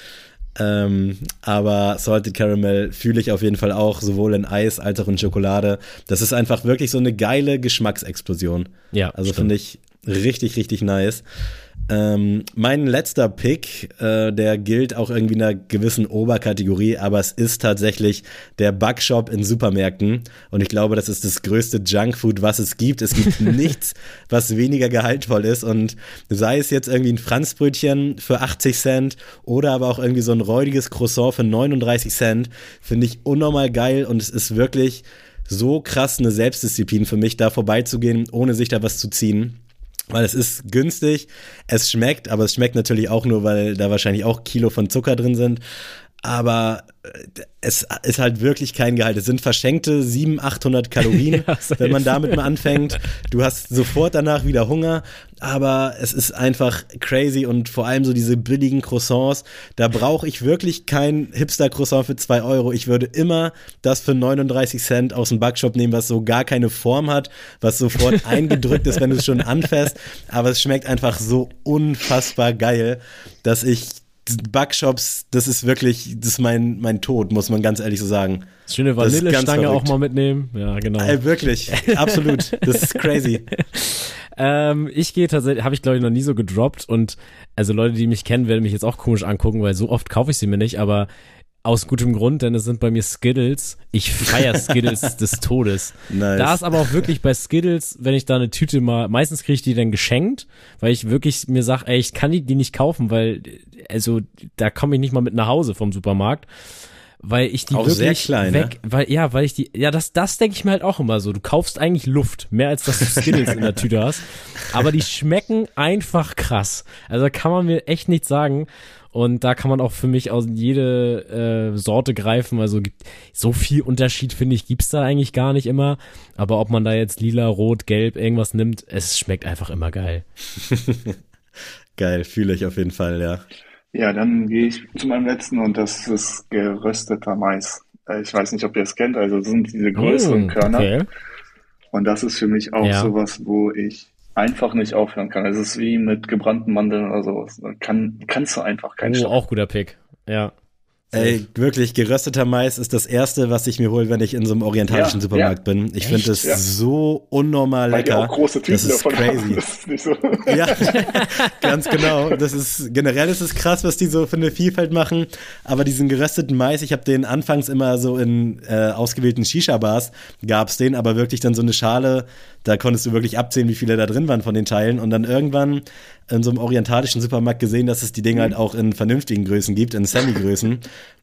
Ähm, aber Salted Caramel fühle ich auf jeden Fall auch, sowohl in Eis als auch in Schokolade. Das ist einfach wirklich so eine geile Geschmacksexplosion. Ja. Also finde ich richtig, richtig nice. Ähm, mein letzter Pick, äh, der gilt auch irgendwie in einer gewissen Oberkategorie, aber es ist tatsächlich der Bugshop in Supermärkten. Und ich glaube, das ist das größte Junkfood, was es gibt. Es gibt nichts, was weniger gehaltvoll ist. Und sei es jetzt irgendwie ein Franzbrötchen für 80 Cent oder aber auch irgendwie so ein räudiges Croissant für 39 Cent, finde ich unnormal geil. Und es ist wirklich so krass eine Selbstdisziplin für mich, da vorbeizugehen, ohne sich da was zu ziehen. Weil es ist günstig, es schmeckt, aber es schmeckt natürlich auch nur, weil da wahrscheinlich auch Kilo von Zucker drin sind. Aber äh, es ist halt wirklich kein Gehalt. Es sind verschenkte 700, 800 Kalorien, ja, wenn man damit mal anfängt. Du hast sofort danach wieder Hunger, aber es ist einfach crazy und vor allem so diese billigen Croissants. Da brauche ich wirklich kein Hipster-Croissant für 2 Euro. Ich würde immer das für 39 Cent aus dem Backshop nehmen, was so gar keine Form hat, was sofort eingedrückt ist, wenn du es schon anfährst. Aber es schmeckt einfach so unfassbar geil, dass ich Backshops, das ist wirklich, das ist mein, mein Tod, muss man ganz ehrlich so sagen. Schöne Vanillestange auch mal mitnehmen. Ja, genau. Äh, wirklich, absolut. Das ist crazy. ähm, ich gehe tatsächlich, habe ich glaube ich noch nie so gedroppt und also Leute, die mich kennen, werden mich jetzt auch komisch angucken, weil so oft kaufe ich sie mir nicht, aber aus gutem Grund, denn es sind bei mir Skittles. Ich feiere Skittles des Todes. Nice. Da ist aber auch wirklich bei Skittles, wenn ich da eine Tüte mal, meistens kriege ich die dann geschenkt, weil ich wirklich mir sage, ey, ich kann die, die nicht kaufen, weil, also, da komme ich nicht mal mit nach Hause vom Supermarkt. Weil ich die auch wirklich klein, weg, ne? weil, ja, weil ich die, ja, das, das denke ich mir halt auch immer so. Du kaufst eigentlich Luft, mehr als dass du Skittles in der Tüte hast. Aber die schmecken einfach krass. Also kann man mir echt nicht sagen. Und da kann man auch für mich aus jede äh, Sorte greifen. Also so viel Unterschied, finde ich, gibt's da eigentlich gar nicht immer. Aber ob man da jetzt lila, rot, gelb irgendwas nimmt, es schmeckt einfach immer geil. geil, fühle ich auf jeden Fall, ja. Ja, dann gehe ich zu meinem letzten und das ist gerösteter Mais. Äh, ich weiß nicht, ob ihr es kennt, also das sind diese größeren mm, Körner. Okay. Und das ist für mich auch ja. sowas, wo ich einfach nicht aufhören kann. Es ist wie mit gebrannten Mandeln oder sowas. Kann, kannst du einfach keinen Oh, auch guter Pick. Ja. Ey, wirklich, gerösteter Mais ist das erste, was ich mir hole, wenn ich in so einem orientalischen ja, Supermarkt ja. bin. Ich finde es ja. so unnormal lecker. Weil auch große Tüten das ist crazy. Haben. Das ist nicht so. Ja, ganz genau. Das ist generell ist es krass, was die so für eine Vielfalt machen. Aber diesen gerösteten Mais, ich habe den anfangs immer so in äh, ausgewählten Shisha-Bars gab's den, aber wirklich dann so eine Schale, da konntest du wirklich abzählen, wie viele da drin waren von den Teilen. Und dann irgendwann in so einem orientalischen Supermarkt gesehen, dass es die Dinge halt auch in vernünftigen Größen gibt, in Semi-Größen.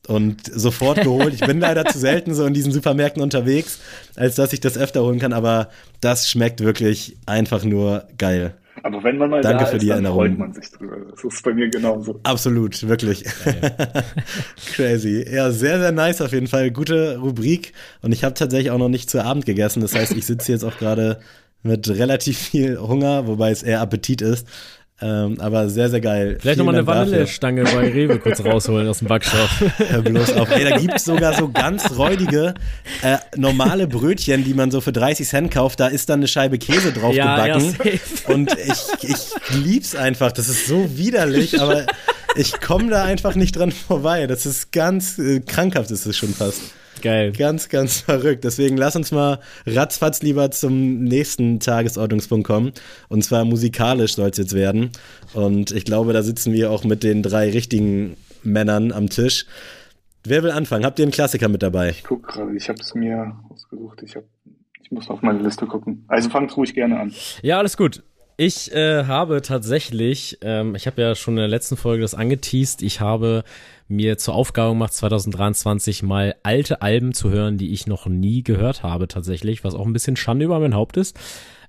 Und sofort geholt. Ich bin leider zu selten so in diesen Supermärkten unterwegs, als dass ich das öfter holen kann, aber das schmeckt wirklich einfach nur geil. Aber wenn man mal Danke da für ist, die dann Erinnerung. freut man sich drüber. Das ist bei mir genauso. Absolut, wirklich. Crazy. Ja, sehr, sehr nice auf jeden Fall. Gute Rubrik. Und ich habe tatsächlich auch noch nicht zu Abend gegessen. Das heißt, ich sitze jetzt auch gerade mit relativ viel Hunger, wobei es eher Appetit ist. Ähm, aber sehr, sehr geil. Vielleicht nochmal eine Vanillestange bei Rewe kurz rausholen aus dem Backshop. Hör bloß auf. Ey, da gibt's sogar so ganz räudige, äh, normale Brötchen, die man so für 30 Cent kauft. Da ist dann eine Scheibe Käse drauf ja, gebacken. Ja, und ich, ich lieb's einfach. Das ist so widerlich, aber ich komme da einfach nicht dran vorbei. Das ist ganz äh, krankhaft, ist es schon fast. Geil. Ganz, ganz verrückt. Deswegen lass uns mal ratzfatz lieber zum nächsten Tagesordnungspunkt kommen. Und zwar musikalisch soll es jetzt werden. Und ich glaube, da sitzen wir auch mit den drei richtigen Männern am Tisch. Wer will anfangen? Habt ihr einen Klassiker mit dabei? Ich gucke gerade, ich habe es mir ausgesucht. Ich, hab, ich muss auf meine Liste gucken. Also fangt ruhig gerne an. Ja, alles gut. Ich äh, habe tatsächlich, ähm, ich habe ja schon in der letzten Folge das angeteased, ich habe mir zur Aufgabe gemacht, 2023 mal alte Alben zu hören, die ich noch nie gehört habe tatsächlich, was auch ein bisschen Schande über mein Haupt ist.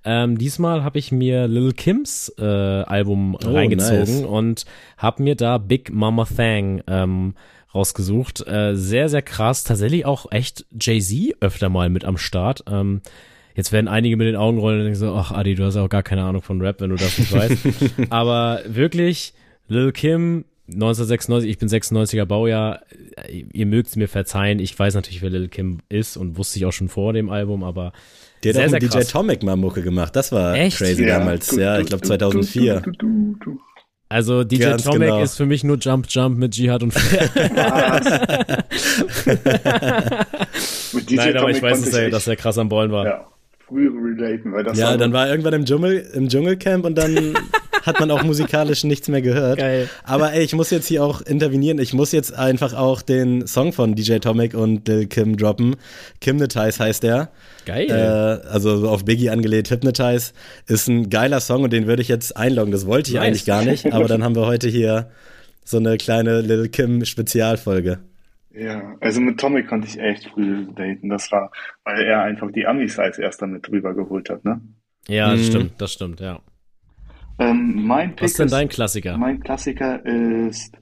Ähm, diesmal habe ich mir Lil Kims äh, Album oh, reingezogen nice. und habe mir da Big Mama Thang ähm, rausgesucht. Äh, sehr, sehr krass. Tatsächlich auch echt Jay-Z öfter mal mit am Start. Ähm, jetzt werden einige mit den Augen rollen und denken so, ach Adi, du hast auch gar keine Ahnung von Rap, wenn du das nicht weißt. Aber wirklich, Lil Kim 1996, ich bin 96er Baujahr. Ihr mögt es mir verzeihen. Ich weiß natürlich, wer Lil Kim ist und wusste ich auch schon vor dem Album, aber der hat sehr, auch DJ Tomic mal Mucke gemacht. Das war Echt? crazy ja. damals. Ja, ich glaube 2004. Also DJ Ganz Tomic genau. ist für mich nur Jump Jump mit Jihad und Flair. Nein, aber ich weiß, dass er, dass er krass am Ballen war. Ja früh relaten, weil das Ja, dann war er irgendwann im Dschungel, im Dschungelcamp und dann hat man auch musikalisch nichts mehr gehört. Geil. Aber ey, ich muss jetzt hier auch intervenieren. Ich muss jetzt einfach auch den Song von DJ Tomic und Lil Kim droppen. Hypnotize heißt der. Geil. Äh, also so auf Biggie angelehnt. Hypnotize ist ein geiler Song und den würde ich jetzt einloggen. Das wollte ich Nice. eigentlich gar nicht. Aber dann haben wir heute hier so eine kleine Lil Kim Spezialfolge. Ja, also mit Tommy konnte ich echt früh daten. Das war, weil er einfach die Amis als erster mit drüber geholt hat, ne? ja, das Mhm. stimmt, das stimmt, ja. Ähm, mein Pick Was ist denn ist, dein Klassiker? mein Klassiker ist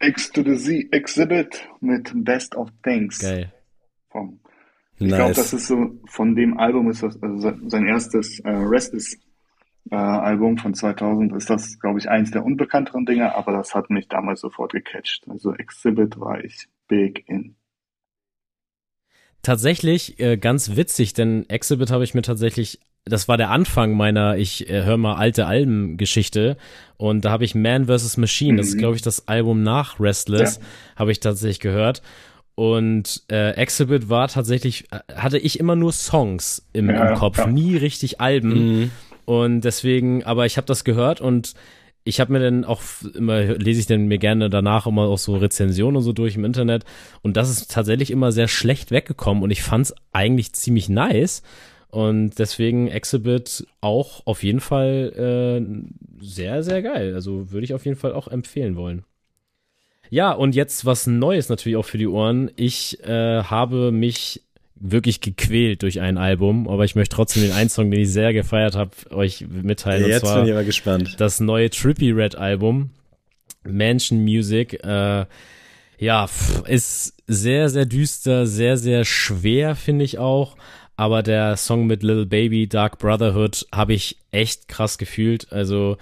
X to the Z Exhibit mit Best of Things. Geil. Vom, ich glaube, Nice. das ist so, von dem Album ist das, also se- sein erstes äh, Restless äh, Album von 2000 ist das, glaube ich, eins der unbekannteren Dinge, aber das hat mich damals sofort gecatcht. Also Exhibit war ich big in. Tatsächlich äh, ganz witzig, denn Exhibit habe ich mir tatsächlich, das war der Anfang meiner, ich äh, höre mal alte Alben-Geschichte und da habe ich Man vs. Machine, das ist Mhm. glaube ich das Album nach Restless, habe ich tatsächlich gehört. Und äh, Exhibit war tatsächlich, äh, hatte ich immer nur Songs im, Ja, im Kopf, ja. nie richtig Alben. Mhm. Und deswegen, aber ich habe das gehört und ich habe mir dann auch immer, lese ich dann mir gerne danach immer auch so Rezensionen und so durch im Internet. Und das ist tatsächlich immer sehr schlecht weggekommen und ich fand's eigentlich ziemlich nice. Und deswegen Exhibit auch auf jeden Fall äh, sehr, sehr geil. Also würde ich auf jeden Fall auch empfehlen wollen. Ja, und jetzt was Neues natürlich auch für die Ohren. Ich äh, habe mich wirklich gequält durch ein Album, aber ich möchte trotzdem den einen Song, den ich sehr gefeiert habe, euch mitteilen. Jetzt bin ich aber gespannt. das neue Trippy Red Album, Mansion Music. Äh, ja, ist sehr, sehr düster, sehr, sehr schwer, finde ich auch. Aber der Song mit Little Baby, Dark Brotherhood, habe ich echt krass gefühlt. Also,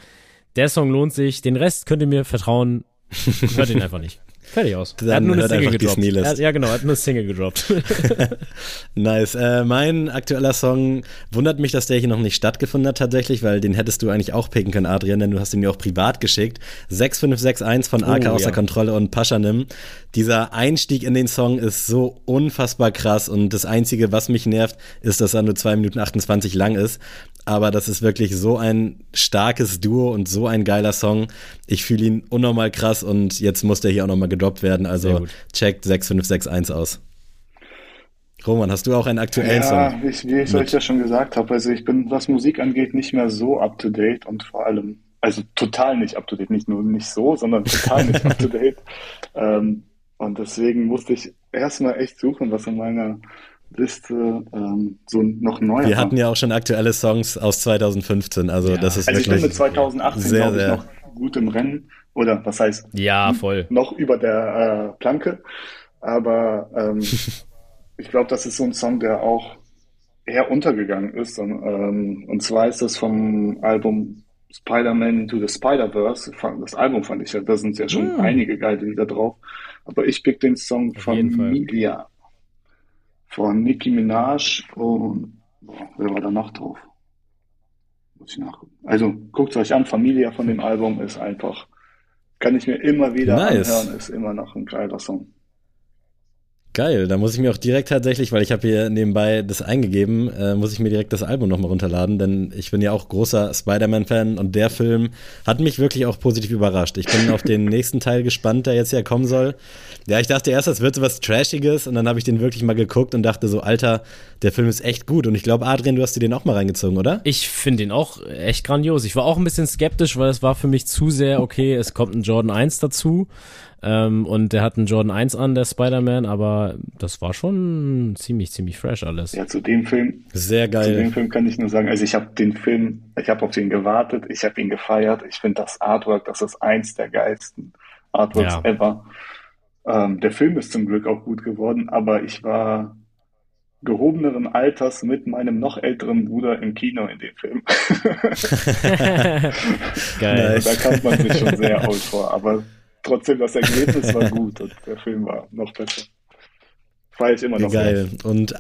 der Song lohnt sich. Den Rest könnt ihr mir vertrauen. Hört ihn einfach nicht. Fertig aus. er hat Dann nur eine Single gedroppt. Er ja, genau, er hat nur eine Single gedroppt. Nice. Äh, mein aktueller Song wundert mich, dass der hier noch nicht stattgefunden hat tatsächlich, weil den hättest du eigentlich auch picken können, Adrian, denn du hast ihn mir auch privat geschickt. 6561 von AK Oh, außer ja. Kontrolle und Paschanim. Dieser Einstieg in den Song ist so unfassbar krass und das Einzige, was mich nervt, ist, dass er nur 2 Minuten 28 lang ist. Aber das ist wirklich so ein starkes Duo und so ein geiler Song. Ich fühle ihn unnormal krass und jetzt muss der hier auch nochmal gedroppt werden. Also checkt 6561 aus. Roman, hast du auch einen aktuellen Ja, Song? wie ich, wie ich euch ja schon gesagt habe, also ich bin, was Musik angeht, nicht mehr so up to date und vor allem, also total nicht up to date, nicht nur nicht so, sondern total nicht up to date. Ähm, und deswegen musste ich erstmal echt suchen, was in meiner Liste ähm, so noch neu Wir hatten ja auch schon aktuelle Songs aus 2015, also Ja. das ist Also ich bin mit 2018, sehr, glaube ich, sehr- noch gut im Rennen. Oder was heißt, ja, voll. noch über der äh, Planke. Aber ähm, ich glaube, das ist so ein Song, der auch eher untergegangen ist. Und, ähm, und zwar ist das vom Album Spider-Man Into the Spider-Verse. Das Album fand ich ja, da sind ja schon Hm. einige geile Lieder drauf. Aber ich pick den Song Auf jeden Fall. Von Nicki Minaj und boah, wer war da noch drauf? Muss ich nachgucken. Also guckt euch an, Familia von dem Album ist einfach, kann ich mir immer wieder Nice. anhören, ist immer noch ein geiler Song. Geil. Da muss ich mir auch direkt tatsächlich, weil ich habe hier nebenbei das eingegeben, äh, muss ich mir direkt das Album nochmal runterladen, denn ich bin ja auch großer Spider-Man-Fan und der Film hat mich wirklich auch positiv überrascht. Ich bin auf den nächsten Teil gespannt, der jetzt ja kommen soll. Ja, ich dachte erst, das wird so was Trashiges und dann habe ich den wirklich mal geguckt und dachte so, Alter, der Film ist echt gut und ich glaube, Adrian, du hast dir den auch mal reingezogen, oder? Ich finde ihn auch echt grandios. Ich war auch ein bisschen skeptisch, weil es war für mich zu sehr, okay, es kommt ein Jordan 1 dazu. Ähm, und der hat einen Jordan 1 an, der Spider-Man, aber das war schon ziemlich, ziemlich fresh alles. Ja, zu dem Film, Sehr zu dem geil. Film kann ich nur sagen, also ich habe den Film, ich habe auf den gewartet, ich habe ihn gefeiert. Ich finde das Artwork, das ist eins der geilsten Artworks Ja. ever. Ähm, der Film ist zum Glück auch gut geworden, aber ich war gehobeneren Alters mit meinem noch älteren Bruder im Kino in dem Film. Geil. Da kam man sich schon sehr alt vor, aber trotzdem, das Ergebnis war gut und der Film war noch besser. Feier ich immer noch geil. Und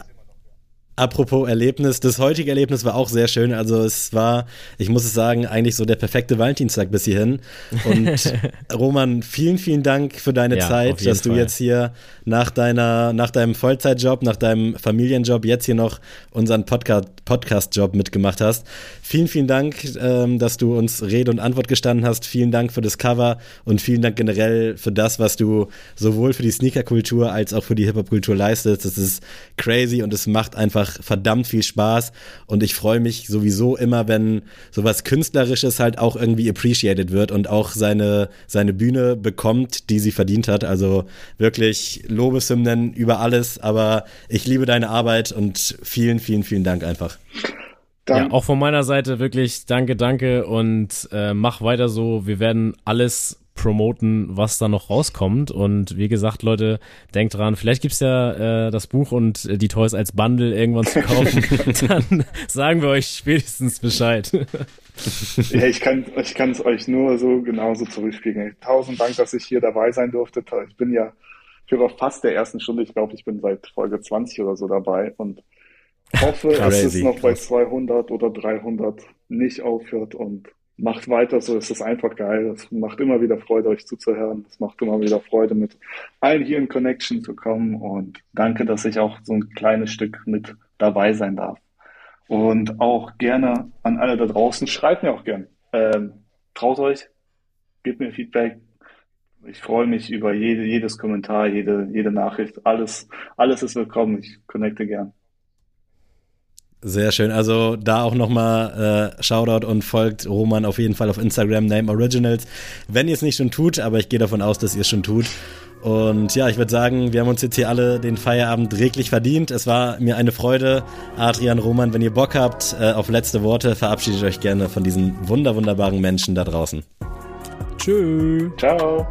Apropos Erlebnis, das heutige Erlebnis war auch sehr schön. Also es war, ich muss es sagen, eigentlich so der perfekte Valentinstag bis hierhin. Und Roman, vielen, vielen Dank für deine ja, Zeit, dass du Fall. jetzt hier nach deiner, nach deinem Vollzeitjob, nach deinem Familienjob jetzt hier noch unseren Podcast, Podcast-Job mitgemacht hast. Vielen, vielen Dank, ähm, dass du uns Rede und Antwort gestanden hast. Vielen Dank für das Cover und vielen Dank generell für das, was du sowohl für die Sneaker-Kultur als auch für die Hip-Hop-Kultur leistest. Das ist crazy und es macht einfach verdammt viel Spaß und ich freue mich sowieso immer, wenn sowas Künstlerisches halt auch irgendwie appreciated wird und auch seine, seine Bühne bekommt, die sie verdient hat. Also wirklich Lobeshymnen über alles, aber ich liebe deine Arbeit und vielen, vielen, vielen Dank einfach. Ja, auch von meiner Seite wirklich danke, danke und äh, mach weiter so. Wir werden alles promoten, was da noch rauskommt. Und wie gesagt, Leute, denkt dran, vielleicht gibt's ja äh, das Buch und äh, die Toys als Bundle irgendwann zu kaufen. Dann sagen wir euch spätestens Bescheid. ja, ich kann ich kann es euch nur so genauso zurückspiegeln. Tausend Dank, dass ich hier dabei sein durfte. Ich bin ja für fast der ersten Stunde, ich glaube, ich bin seit Folge 20 oder so dabei und hoffe, dass es noch bei 200 oder 300 nicht aufhört und macht weiter so, es ist einfach geil. Es macht immer wieder Freude, euch zuzuhören. Es macht immer wieder Freude, mit allen hier in Connection zu kommen. Und danke, dass ich auch so ein kleines Stück mit dabei sein darf. Und auch gerne an alle da draußen, schreibt mir auch gern. Ähm, traut euch, gebt mir Feedback. Ich freue mich über jede, jedes Kommentar, jede, jede Nachricht. Alles, alles ist willkommen. Ich connecte gern. Sehr schön. Also da auch nochmal äh, Shoutout und folgt Roman auf jeden Fall auf Instagram, Name Originals. Wenn ihr es nicht schon tut, aber ich gehe davon aus, dass ihr es schon tut. Und ja, ich würde sagen, wir haben uns jetzt hier alle den Feierabend reglich verdient. Es war mir eine Freude. Adrian, Roman, wenn ihr Bock habt äh, auf letzte Worte, verabschiedet euch gerne von diesen wunder wunderbaren Menschen da draußen. Tschüss. Ciao.